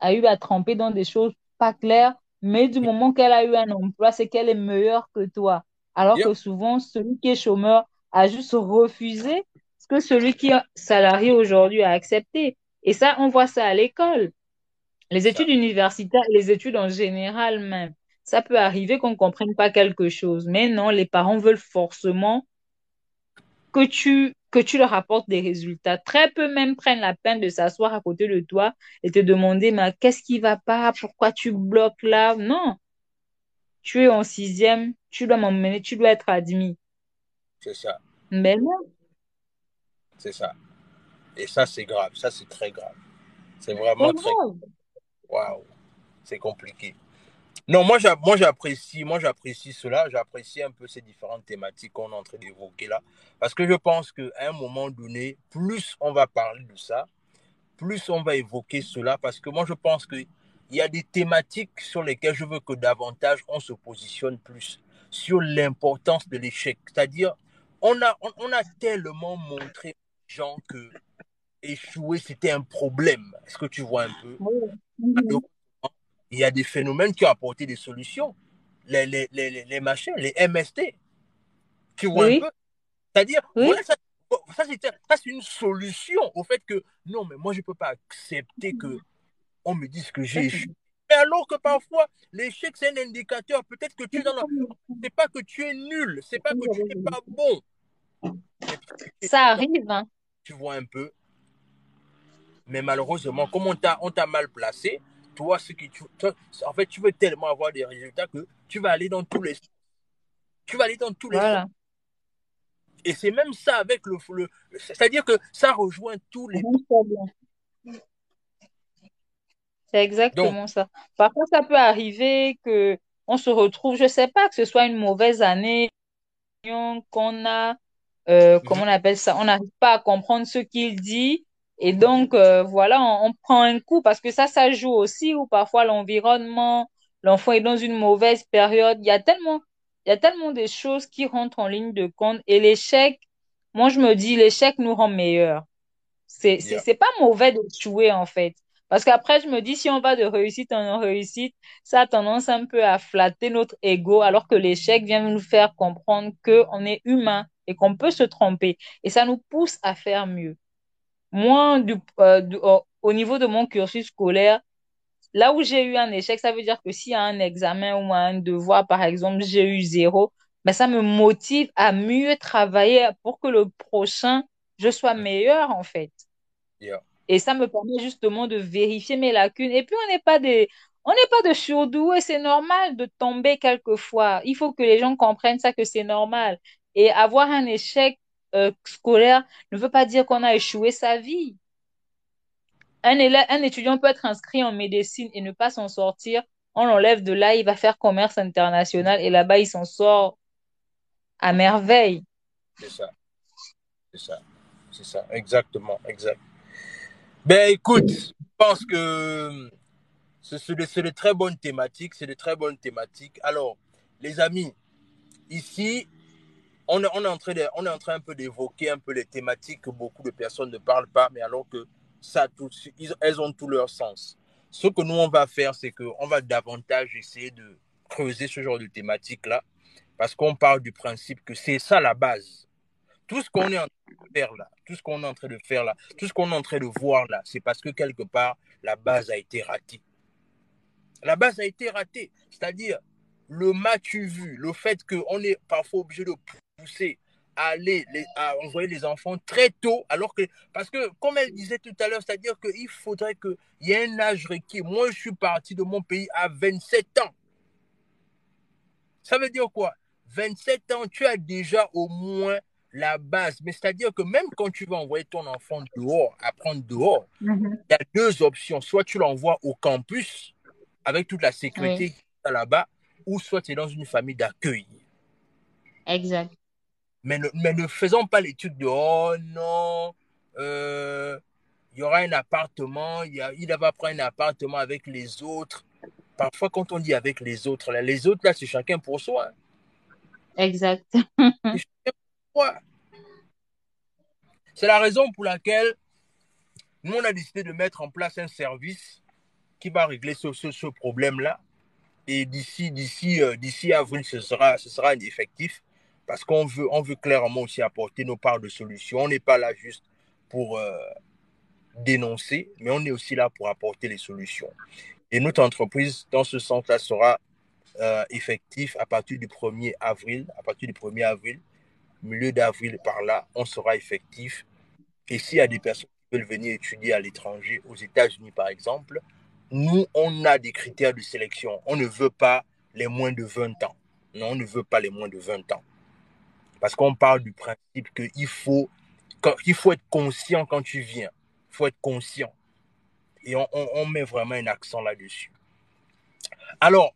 S2: a eu à tremper dans des choses pas claires, mais du moment qu'elle a eu un emploi, c'est qu'elle est meilleure que toi. Alors
S1: Yep.
S2: que souvent, celui qui est chômeur a juste refusé que celui qui est salarié aujourd'hui a accepté. Et ça, on voit ça à l'école. Les études universitaires, les études en général même. Ça peut arriver qu'on ne comprenne pas quelque chose. Mais non, les parents veulent forcément que tu, que tu leur apportes des résultats. Très peu même prennent la peine de s'asseoir à côté de toi et te demander, mais qu'est-ce qui va pas? Pourquoi tu bloques là? Non. Tu es en sixième, tu dois m'emmener, tu dois être admis.
S1: C'est ça.
S2: Mais non.
S1: C'est ça. Et ça, c'est grave. Ça, c'est très grave. C'est vraiment très.
S2: grave.
S1: Waouh. C'est compliqué. Non, moi, j'a- moi j'apprécie, moi j'apprécie cela, j'apprécie un peu ces différentes thématiques qu'on est en train d'évoquer là, parce que je pense qu'à un moment donné, plus on va parler de ça, plus on va évoquer cela, parce que moi je pense qu'il y a des thématiques sur lesquelles je veux que davantage on se positionne plus sur l'importance de l'échec. C'est-à-dire, on a, on, on a tellement montré gens que échouer c'était un problème. Est-ce que tu vois un peu? Alors, il y a des phénomènes qui ont apporté des solutions. Les, les, les, les- machins, les MST. Tu vois un peu? C'est-à-dire,
S2: oui.
S1: voilà, ça, ça, c'est, ça, c'est une solution au fait que non, mais moi, je ne peux pas accepter que on me dise que j'ai échoué. Mais alors que parfois, l'échec, c'est un indicateur. Peut-être que tu es dans la... C'est pas que tu es nul, c'est pas que tu n'es pas bon.
S2: Ça arrive, hein.
S1: Tu vois un peu. Mais malheureusement, comme on t'a, on t'a mal placé, toi, ce qui, tu, toi, en fait, tu veux tellement avoir des résultats que tu vas aller dans tous les tu vas aller dans tous les
S2: Voilà.
S1: Et c'est même ça avec le, le c'est-à-dire que ça rejoint tous les.
S2: C'est
S1: donc
S2: exactement ça. Parfois, ça peut arriver que on se retrouve, je sais pas, que ce soit une mauvaise année, qu'on a, euh, comment
S1: Mhm.
S2: on appelle ça, on n'arrive pas à comprendre ce qu'il dit. Et donc, euh, voilà, on, on prend un coup parce que ça, ça joue aussi, ou parfois l'environnement, l'enfant est dans une mauvaise période. Il y a tellement, il y a tellement de choses qui rentrent en ligne de compte. Et l'échec, moi, je me dis, l'échec nous rend meilleurs. C'est, c'est,
S1: Yeah.
S2: c'est pas mauvais d'échouer, en fait. Parce qu'après, je me dis, si on va de réussite en réussite, ça a tendance un peu à flatter notre ego, alors que l'échec vient nous faire comprendre qu'on est humain et qu'on peut se tromper. Et ça nous pousse à faire mieux. Moi, du, euh, du- au, au niveau de mon cursus scolaire, là où j'ai eu un échec, ça veut dire que s'il y a un examen ou un devoir, par exemple, j'ai eu zéro, ben ça me motive à mieux travailler pour que le prochain, je sois meilleur, en fait.
S1: Yeah.
S2: Et ça me permet justement de vérifier mes lacunes. Et puis, on n'est pas des, on n'est pas de surdoués. C'est normal de tomber quelquefois. Il faut que les gens comprennent ça, que c'est normal. Et avoir un échec euh, scolaire ne veut pas dire qu'on a échoué sa vie. Un élève, un étudiant peut être inscrit en médecine et ne pas s'en sortir. On l'enlève de là, il va faire commerce international et là-bas, il s'en sort à merveille.
S1: C'est ça. C'est ça. C'est ça. Exactement. Exact. Ben écoute, je pense que c'est de, de, très bonnes thématiques. C'est de très bonnes thématiques. Alors, les amis, ici, on est, on est en train de, on est en train un peu d'évoquer un peu les thématiques que beaucoup de personnes ne parlent pas, mais alors que ça, tout, elles ont tout leur sens. Ce que nous, on va faire, c'est qu'on va davantage essayer de creuser ce genre de thématiques-là, parce qu'on parle du principe que c'est ça la base. Tout ce qu'on est en train de faire là, tout ce qu'on est en train de faire là, tout ce qu'on est en train de voir là, c'est parce que quelque part, la base a été ratée. La base a été ratée. C'est-à-dire, le match vu, le fait qu'on est parfois obligé de pousser à aller à envoyer les enfants très tôt, alors que, parce que, comme elle disait tout à l'heure, c'est-à-dire qu'il faudrait qu'il y ait un âge requis. Moi, je suis parti de mon pays à 27 ans. Ça veut dire quoi? 27 ans, tu as déjà au moins la base. Mais c'est-à-dire que même quand tu vas envoyer ton enfant dehors, apprendre dehors,
S2: Mhm.
S1: il y a deux options. Soit tu l'envoies au campus avec toute la sécurité qu'il y a là-bas, ou soit tu es dans une famille d'accueil.
S2: Exact.
S1: Mais ne, mais ne faisons pas l'étude de oh non, euh, il y aura un appartement, il, y a, il va prendre un appartement avec les autres. Parfois, quand on dit avec les autres, là, les autres, là, c'est chacun pour soi.
S2: Exact.
S1: C'est la raison pour laquelle nous, on a décidé de mettre en place un service qui va régler ce, ce, ce problème-là. Et d'ici, d'ici, euh, d'ici avril, ce sera, ce sera effectif parce qu'on veut, on veut clairement aussi apporter nos parts de solutions. On n'est pas là juste pour euh, dénoncer, mais on est aussi là pour apporter les solutions. Et notre entreprise, dans ce sens-là, sera euh, effectif à partir du 1er avril. À partir du 1er avril, milieu d'avril par là, on sera effectif. Et s'il y a des personnes qui veulent venir étudier à l'étranger, aux États-Unis par exemple, nous, on a des critères de sélection. On ne veut pas les moins de 20 ans. Non, on ne veut pas les moins de 20 ans. Parce qu'on parle du principe qu'il faut, faut être conscient quand tu viens. Il faut être conscient. Et on, on, on met vraiment un accent là-dessus. Alors,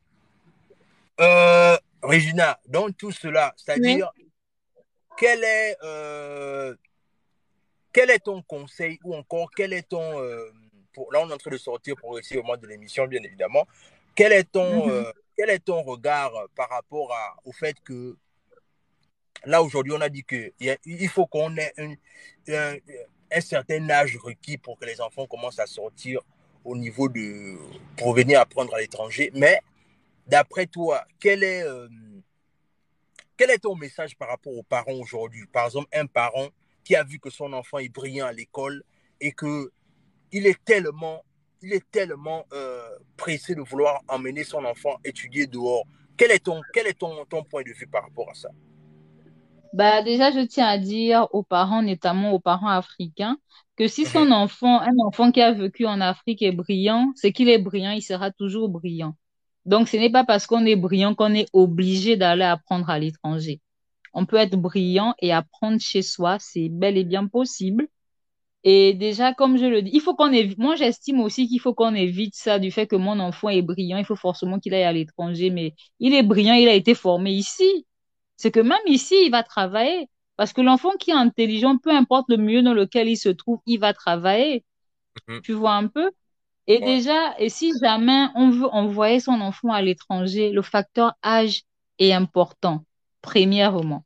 S1: euh, Regina, dans tout cela, c'est-à-dire, oui. quel, est, euh, quel est ton conseil ou encore quel est ton... Euh, pour, là, on est en train de sortir progressivement de l'émission, bien évidemment. Quel est ton, mm -hmm. quel est ton regard par rapport à, au fait que là, aujourd'hui, on a dit qu'il faut qu'on ait un, certain âge requis pour que les enfants commencent à sortir au niveau de. pour venir apprendre à l'étranger. Mais d'après toi, quel est, euh, quel est ton message par rapport aux parents aujourd'hui? Par exemple, un parent qui a vu que son enfant est brillant à l'école et que il est tellement, euh, pressé de vouloir emmener son enfant étudier dehors. Quel est ton point de vue par rapport à ça?
S2: Bah, déjà, je tiens à dire aux parents, notamment aux parents africains, que si son
S1: Mhm.
S2: enfant, un enfant qui a vécu en Afrique est brillant, c'est qu'il est brillant, il sera toujours brillant. Donc, ce n'est pas parce qu'on est brillant qu'on est obligé d'aller apprendre à l'étranger. On peut être brillant et apprendre chez soi, c'est bel et bien possible. Et déjà, comme je le dis, il faut qu'on évite, moi j'estime aussi qu'il faut qu'on évite ça du fait que mon enfant est brillant, il faut forcément qu'il aille à l'étranger, mais il est brillant, il a été formé ici. C'est que même ici, il va travailler. Parce que l'enfant qui est intelligent, peu importe le milieu dans lequel il se trouve, il va travailler.
S1: Mhm.
S2: Tu vois un peu? Et
S1: Ouais.
S2: déjà, et si jamais on veut envoyer son enfant à l'étranger, le facteur âge est important, premièrement.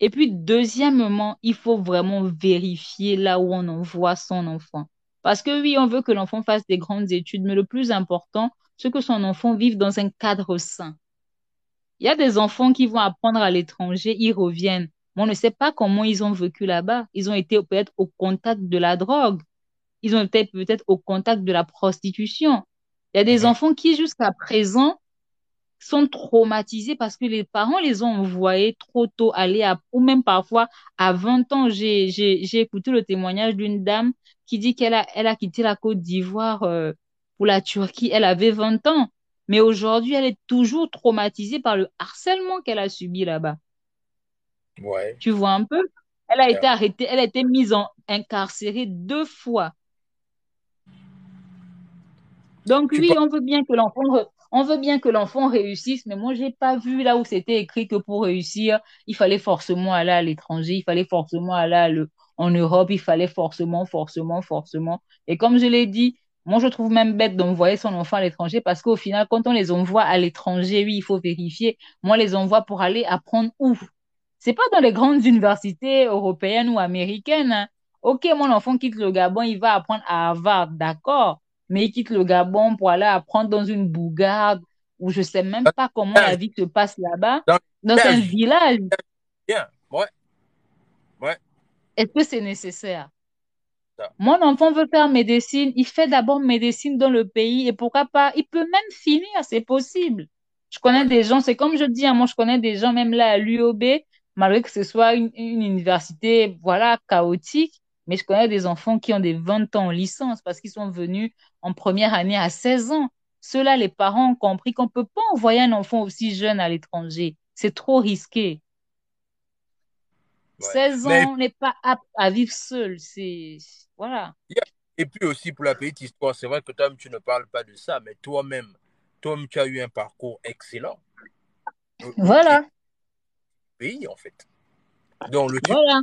S2: Et puis, deuxièmement, il faut vraiment vérifier là où on envoie son enfant. Parce que oui, on veut que l'enfant fasse des grandes études, mais le plus important, c'est que son enfant vive dans un cadre sain. Il y a des enfants qui vont apprendre à l'étranger, ils reviennent. Mais on ne sait pas comment ils ont vécu là-bas. Ils ont été peut-être au contact de la drogue. Ils ont été peut-être au contact de la prostitution. Il y a des enfants qui, jusqu'à présent, sont traumatisés parce que les parents les ont envoyés trop tôt aller à, ou même parfois à 20 ans. J'ai, écouté le témoignage d'une dame qui dit qu'elle a, elle a quitté la Côte d'Ivoire euh, pour la Turquie. Elle avait 20 ans. Mais aujourd'hui, elle est toujours traumatisée par le harcèlement qu'elle a subi là-bas.
S1: Ouais.
S2: Tu vois un peu? Elle a
S1: Ouais.
S2: été arrêtée, elle a été mise en incarcérée deux fois. Donc
S1: Tu
S2: oui, on veut bien que l'enfant, On veut bien que l'enfant réussisse, mais moi, j'ai pas vu là où c'était écrit que pour réussir, il fallait forcément aller à l'étranger, il fallait forcément aller en Europe, il fallait forcément, forcément, forcément. Et comme je l'ai dit, moi, je trouve même bête d'envoyer son enfant à l'étranger parce qu'au final, quand on les envoie à l'étranger, oui, il faut vérifier. Moi, les envoie pour aller apprendre où? C'est pas dans les grandes universités européennes ou américaines. Hein. Ok, mon enfant quitte le Gabon, il va apprendre à Harvard, d'accord, mais il quitte le Gabon pour aller apprendre dans une bougarde où je sais même pas comment la vie se passe là-bas, dans, un village.
S1: Bien, ouais. Ouais.
S2: Est-ce que c'est nécessaire? Mon enfant veut faire médecine, il fait d'abord médecine dans le pays et pourquoi pas, il peut même finir, c'est possible. Je connais des gens, c'est comme je dis, hein, moi je connais des gens même là à l'UOB, malgré que ce soit une, université, voilà, chaotique, mais je connais des enfants qui ont des 20 ans en licence parce qu'ils sont venus en première année à 16 ans. Ceux-là, les parents ont compris qu'on ne peut pas envoyer un enfant aussi jeune à l'étranger. C'est trop risqué. 16 ans, on n'est pas apte à vivre seul. C'est. Voilà.
S1: Et puis aussi, pour la petite histoire, c'est vrai que toi, tu ne parles pas de ça, mais toi-même, toi-même, tu as eu un parcours excellent.
S2: Voilà.
S1: Pays, en fait. Donc, le
S2: voilà.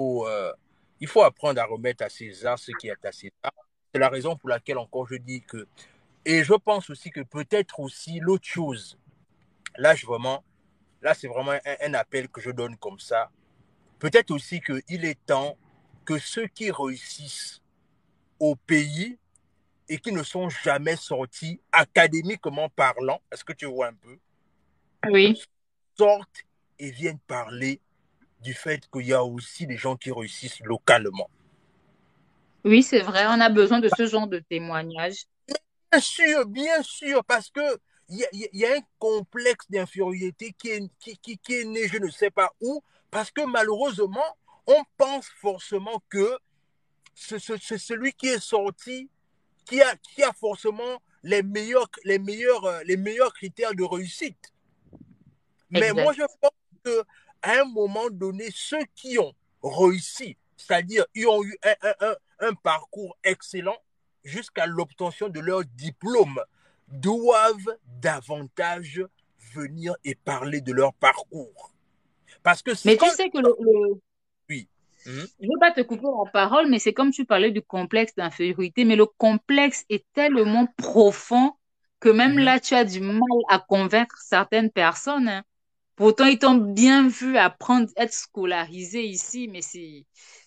S1: Euh, il faut apprendre à remettre à César ce qui est à César. C'est la raison pour laquelle, encore, je dis que. Et je pense aussi que peut-être aussi l'autre chose. Là, je vraiment. Là, c'est vraiment un appel que je donne comme ça Peut-être aussi qu'il est temps que ceux qui réussissent au pays et qui ne sont jamais sortis académiquement parlant, est-ce que tu vois un peu?
S2: Oui.
S1: Sortent et viennent parler du fait qu'il y a aussi des gens qui réussissent localement.
S2: Oui, c'est vrai, on a besoin de ce genre de témoignages.
S1: Bien sûr, bien sûr, parce que il y, a un complexe d'infériorité qui est, qui, qui est né, je ne sais pas où, parce que malheureusement, on pense forcément que c'est celui qui est sorti, qui a, qui a forcément les meilleurs, les, meilleurs, euh, les meilleurs critères de réussite. Mais moi, je pense qu'à un moment donné, ceux qui ont réussi, c'est-à-dire ils ont eu un, un parcours excellent jusqu'à l'obtention de leur diplôme, doivent davantage venir et parler de leur parcours. Parce que
S2: mais tu sais que le,
S1: Oui.
S2: Je ne veux pas te couper en parole, mais c'est comme tu parlais du complexe d'infériorité, mais le complexe est tellement profond que même mhm. là, tu as du mal à convaincre certaines personnes. Hein. Pourtant, ils t'ont bien vu apprendre, être scolarisé ici, mais c'est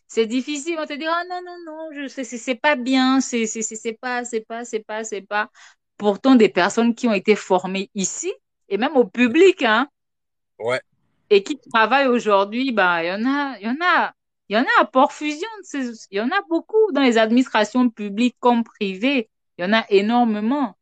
S2: c'est difficile. On te dit, ah non, non, non, je c'est pas bien, c'est pas, c'est pas, c'est pas, c'est pas. Pourtant, des personnes qui ont été formées ici, et même au public, hein,
S1: ouais.
S2: Et qui travaillent aujourd'hui, bah, il y en a, il y en a, il y en a à Port-Fusion, il y en a beaucoup dans les administrations publiques comme privées, il y en a énormément.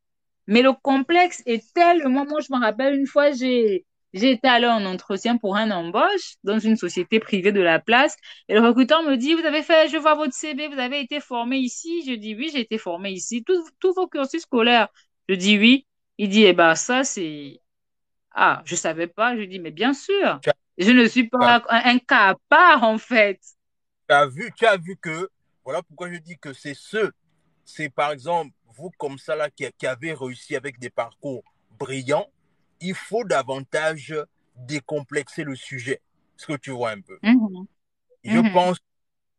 S2: Mais le complexe est tellement, moi je me rappelle une fois, j'ai, j'ai été allé en entretien pour un embauche dans une société privée de la place et le recruteur me dit, vous avez fait, je vois votre CV, vous avez été formé ici. Je dis oui, j'ai été formé ici. Tous vos cursus scolaires. Je dis oui. Il dit, eh ben, ça, c'est, ah, je savais pas. Je dis, mais bien sûr, je ne suis pas un, cas à part, en fait.
S1: Tu as vu, tu as vu que, voilà pourquoi je dis que c'est ceux, c'est par exemple, vous comme ça là, qui, qui avez réussi avec des parcours brillants, il faut davantage décomplexer le sujet. Ce que tu vois un peu?
S2: Mm-hmm.
S1: Je mm-hmm. pense qu'il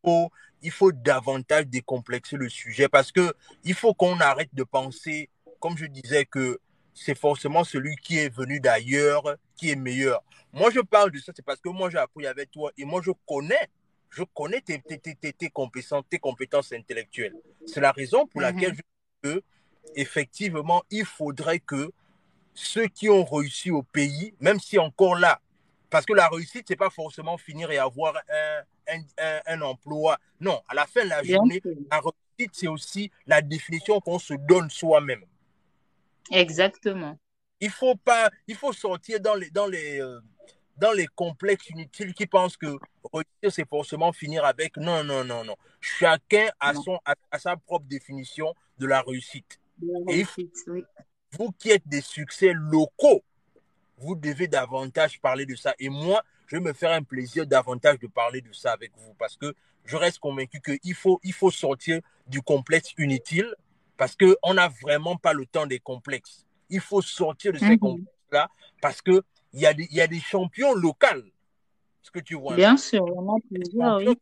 S1: faut, il faut davantage décomplexer le sujet parce que il faut qu'on arrête de penser, comme je disais, que c'est forcément celui qui est venu d'ailleurs qui est meilleur. Moi, je parle de ça, c'est parce que moi, j'ai appris avec toi et moi, je connais, je connais tes, tes, tes, tes compétences, tes compétences intellectuelles. C'est la raison pour laquelle mhm. je dis que, effectivement, il faudrait que ceux qui ont réussi au pays, même si encore là, parce que la réussite, c'est pas forcément finir et avoir un, un, un, emploi. Non, à la fin de la journée, la réussite, c'est aussi la définition qu'on se donne soi-même.
S2: Exactement.
S1: Il faut pas, il faut sortir dans les, dans les, euh, dans les complexes inutiles qui pensent que réussir, c'est forcément finir avec. Non, non, non, non. Chacun a, son, a, sa propre définition de la réussite. Et vous qui êtes des succès locaux, vous devez davantage parler de ça. Et moi, je vais me faire un plaisir davantage de parler de ça avec vous parce que je reste convaincu qu'il faut, il faut sortir du complexe inutile parce qu'on n'a vraiment pas le temps des complexes. Il faut sortir de ces
S2: Mhm.
S1: complexes-là parce qu'il y, a des- y a des champions locaux. Ce que tu vois.
S2: Bien sûr, a plusieurs, oui.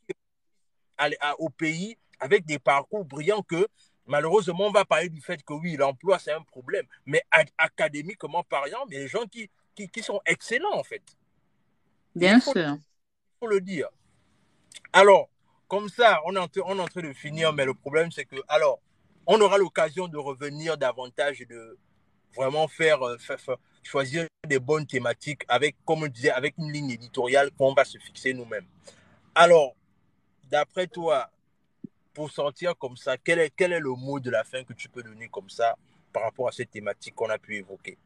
S1: au pays avec des parcours brillants que malheureusement on va parler du fait que oui l'emploi c'est un problème. Mais académiquement parlant mais les gens qui, qui, qui sont excellents en fait.
S2: Bien
S1: il faut,
S2: sûr.
S1: faut le dire. Alors comme ça on est, en, train- on est en train de finir mais le problème c'est que alors on aura l'occasion de revenir davantage et de vraiment faire, euh, faire- faire- choisir des bonnes thématiques avec comme on disait avec une ligne éditoriale qu'on va se fixer nous-mêmes. Alors d'après toi pour sortir comme ça, quel est, quel est le mot de la fin que tu peux donner comme ça par rapport à cette thématique qu'on a pu évoquer?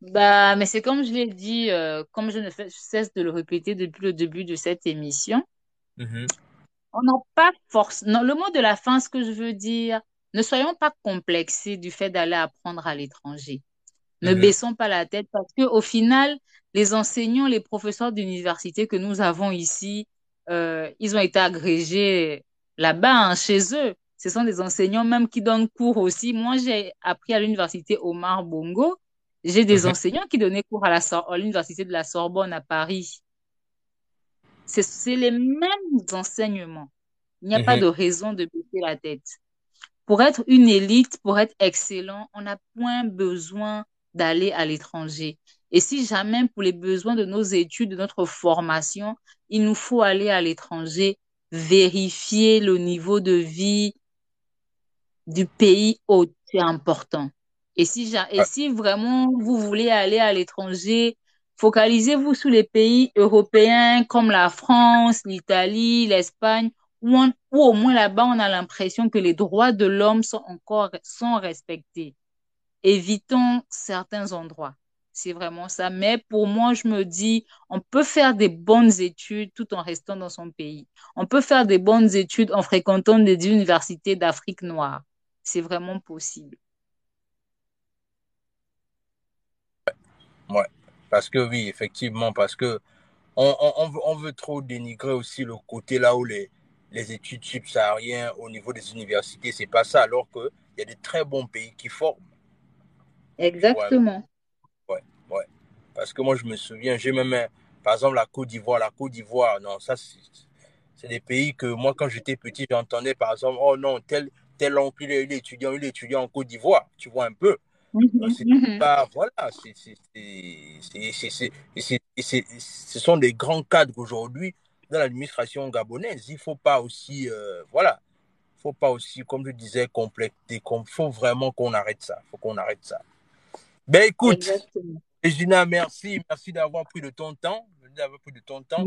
S2: Bah, mais c'est comme je l'ai dit, euh, comme je ne fais- cesse de le répéter depuis le début de cette émission,
S1: Mhm.
S2: on n'a pas force. Non, le mot de la fin, ce que je veux dire, ne soyons pas complexés du fait d'aller apprendre à l'étranger. Ne
S1: Mhm.
S2: baissons pas la tête parce que au final, les enseignants, les professeurs d'université que nous avons ici, euh, ils ont été agrégés là-bas, hein, chez eux. Ce sont des enseignants même qui donnent cours aussi. Moi, j'ai appris à l'université Omar Bongo. J'ai des
S1: Mhm.
S2: enseignants qui donnaient cours à l'université de la Sorbonne à Paris. C'est, c'est les mêmes enseignements. Il n'y a pas
S1: Mhm.
S2: de raison de baisser la tête. Pour être une élite, pour être excellent, on n'a point besoin d'aller à l'étranger. Et si jamais, pour les besoins de nos études, de notre formation, il nous faut aller à l'étranger, vérifier le niveau de vie du pays hôte, c'est important. Et si, ja- et
S1: Ouais.
S2: si vraiment vous voulez aller à l'étranger, focalisez-vous sur les pays européens comme la France, l'Italie, l'Espagne, où, on- où au moins là-bas, on a l'impression que les droits de l'homme sont encore sont respectés. Évitons certains endroits. C'est vraiment ça. Mais pour moi, je me dis, on peut faire des bonnes études tout en restant dans son pays. On peut faire des bonnes études en fréquentant des universités d'Afrique noire. C'est vraiment possible.
S1: Ouais. Parce que oui, effectivement, parce que on, on, on veut, trop dénigrer aussi le côté là où les, les études subsahariennes au niveau des universités, c'est pas ça, alors qu'il y a des très bons pays qui forment.
S2: Exactement.
S1: Ouais. Parce que moi, je me souviens, j'ai même, un- par exemple, la Côte d'Ivoire. La Côte d'Ivoire, non, ça, c'est des pays que moi, quand j'étais petit, j'entendais, par exemple, oh non, tel, tel oncle, il est, étudiant, il est étudiant en Côte d'Ivoire. Tu vois un peu.
S2: Mhm, mhm.
S1: pas, voilà, ce sont des grands cadres aujourd'hui dans l'administration gabonaise. Il faut pas aussi, euh, voilà, faut pas aussi, comme je disais, compléter. Il faut vraiment qu'on arrête ça. faut qu'on arrête ça. Ben écoute,
S2: Exactement.
S1: Regina, merci, merci d'avoir pris de ton temps, d'avoir pris de ton temps.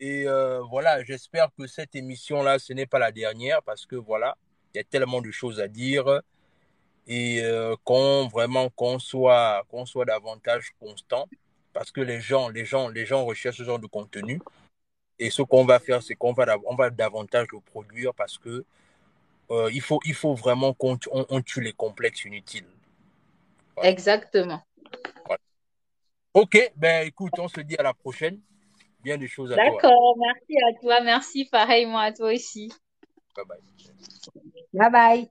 S1: Et euh, voilà, j'espère que cette émission-là, ce n'est pas la dernière parce que voilà, il y a tellement de choses à dire et euh, qu'on vraiment qu'on soit qu'on soit davantage constant parce que les gens, les gens, les gens recherchent ce genre de contenu et ce qu'on va faire, c'est qu'on va on va davantage le produire parce que euh, il faut il faut vraiment qu'on on, on tue les complexes inutiles. Voilà.
S2: Exactement.
S1: Voilà. Ok, ben écoute, on se dit à la prochaine. Bien des choses à toi.
S2: D'accord. Merci à toi. Merci pareillement à toi aussi.
S1: Bye bye.
S2: Bye bye.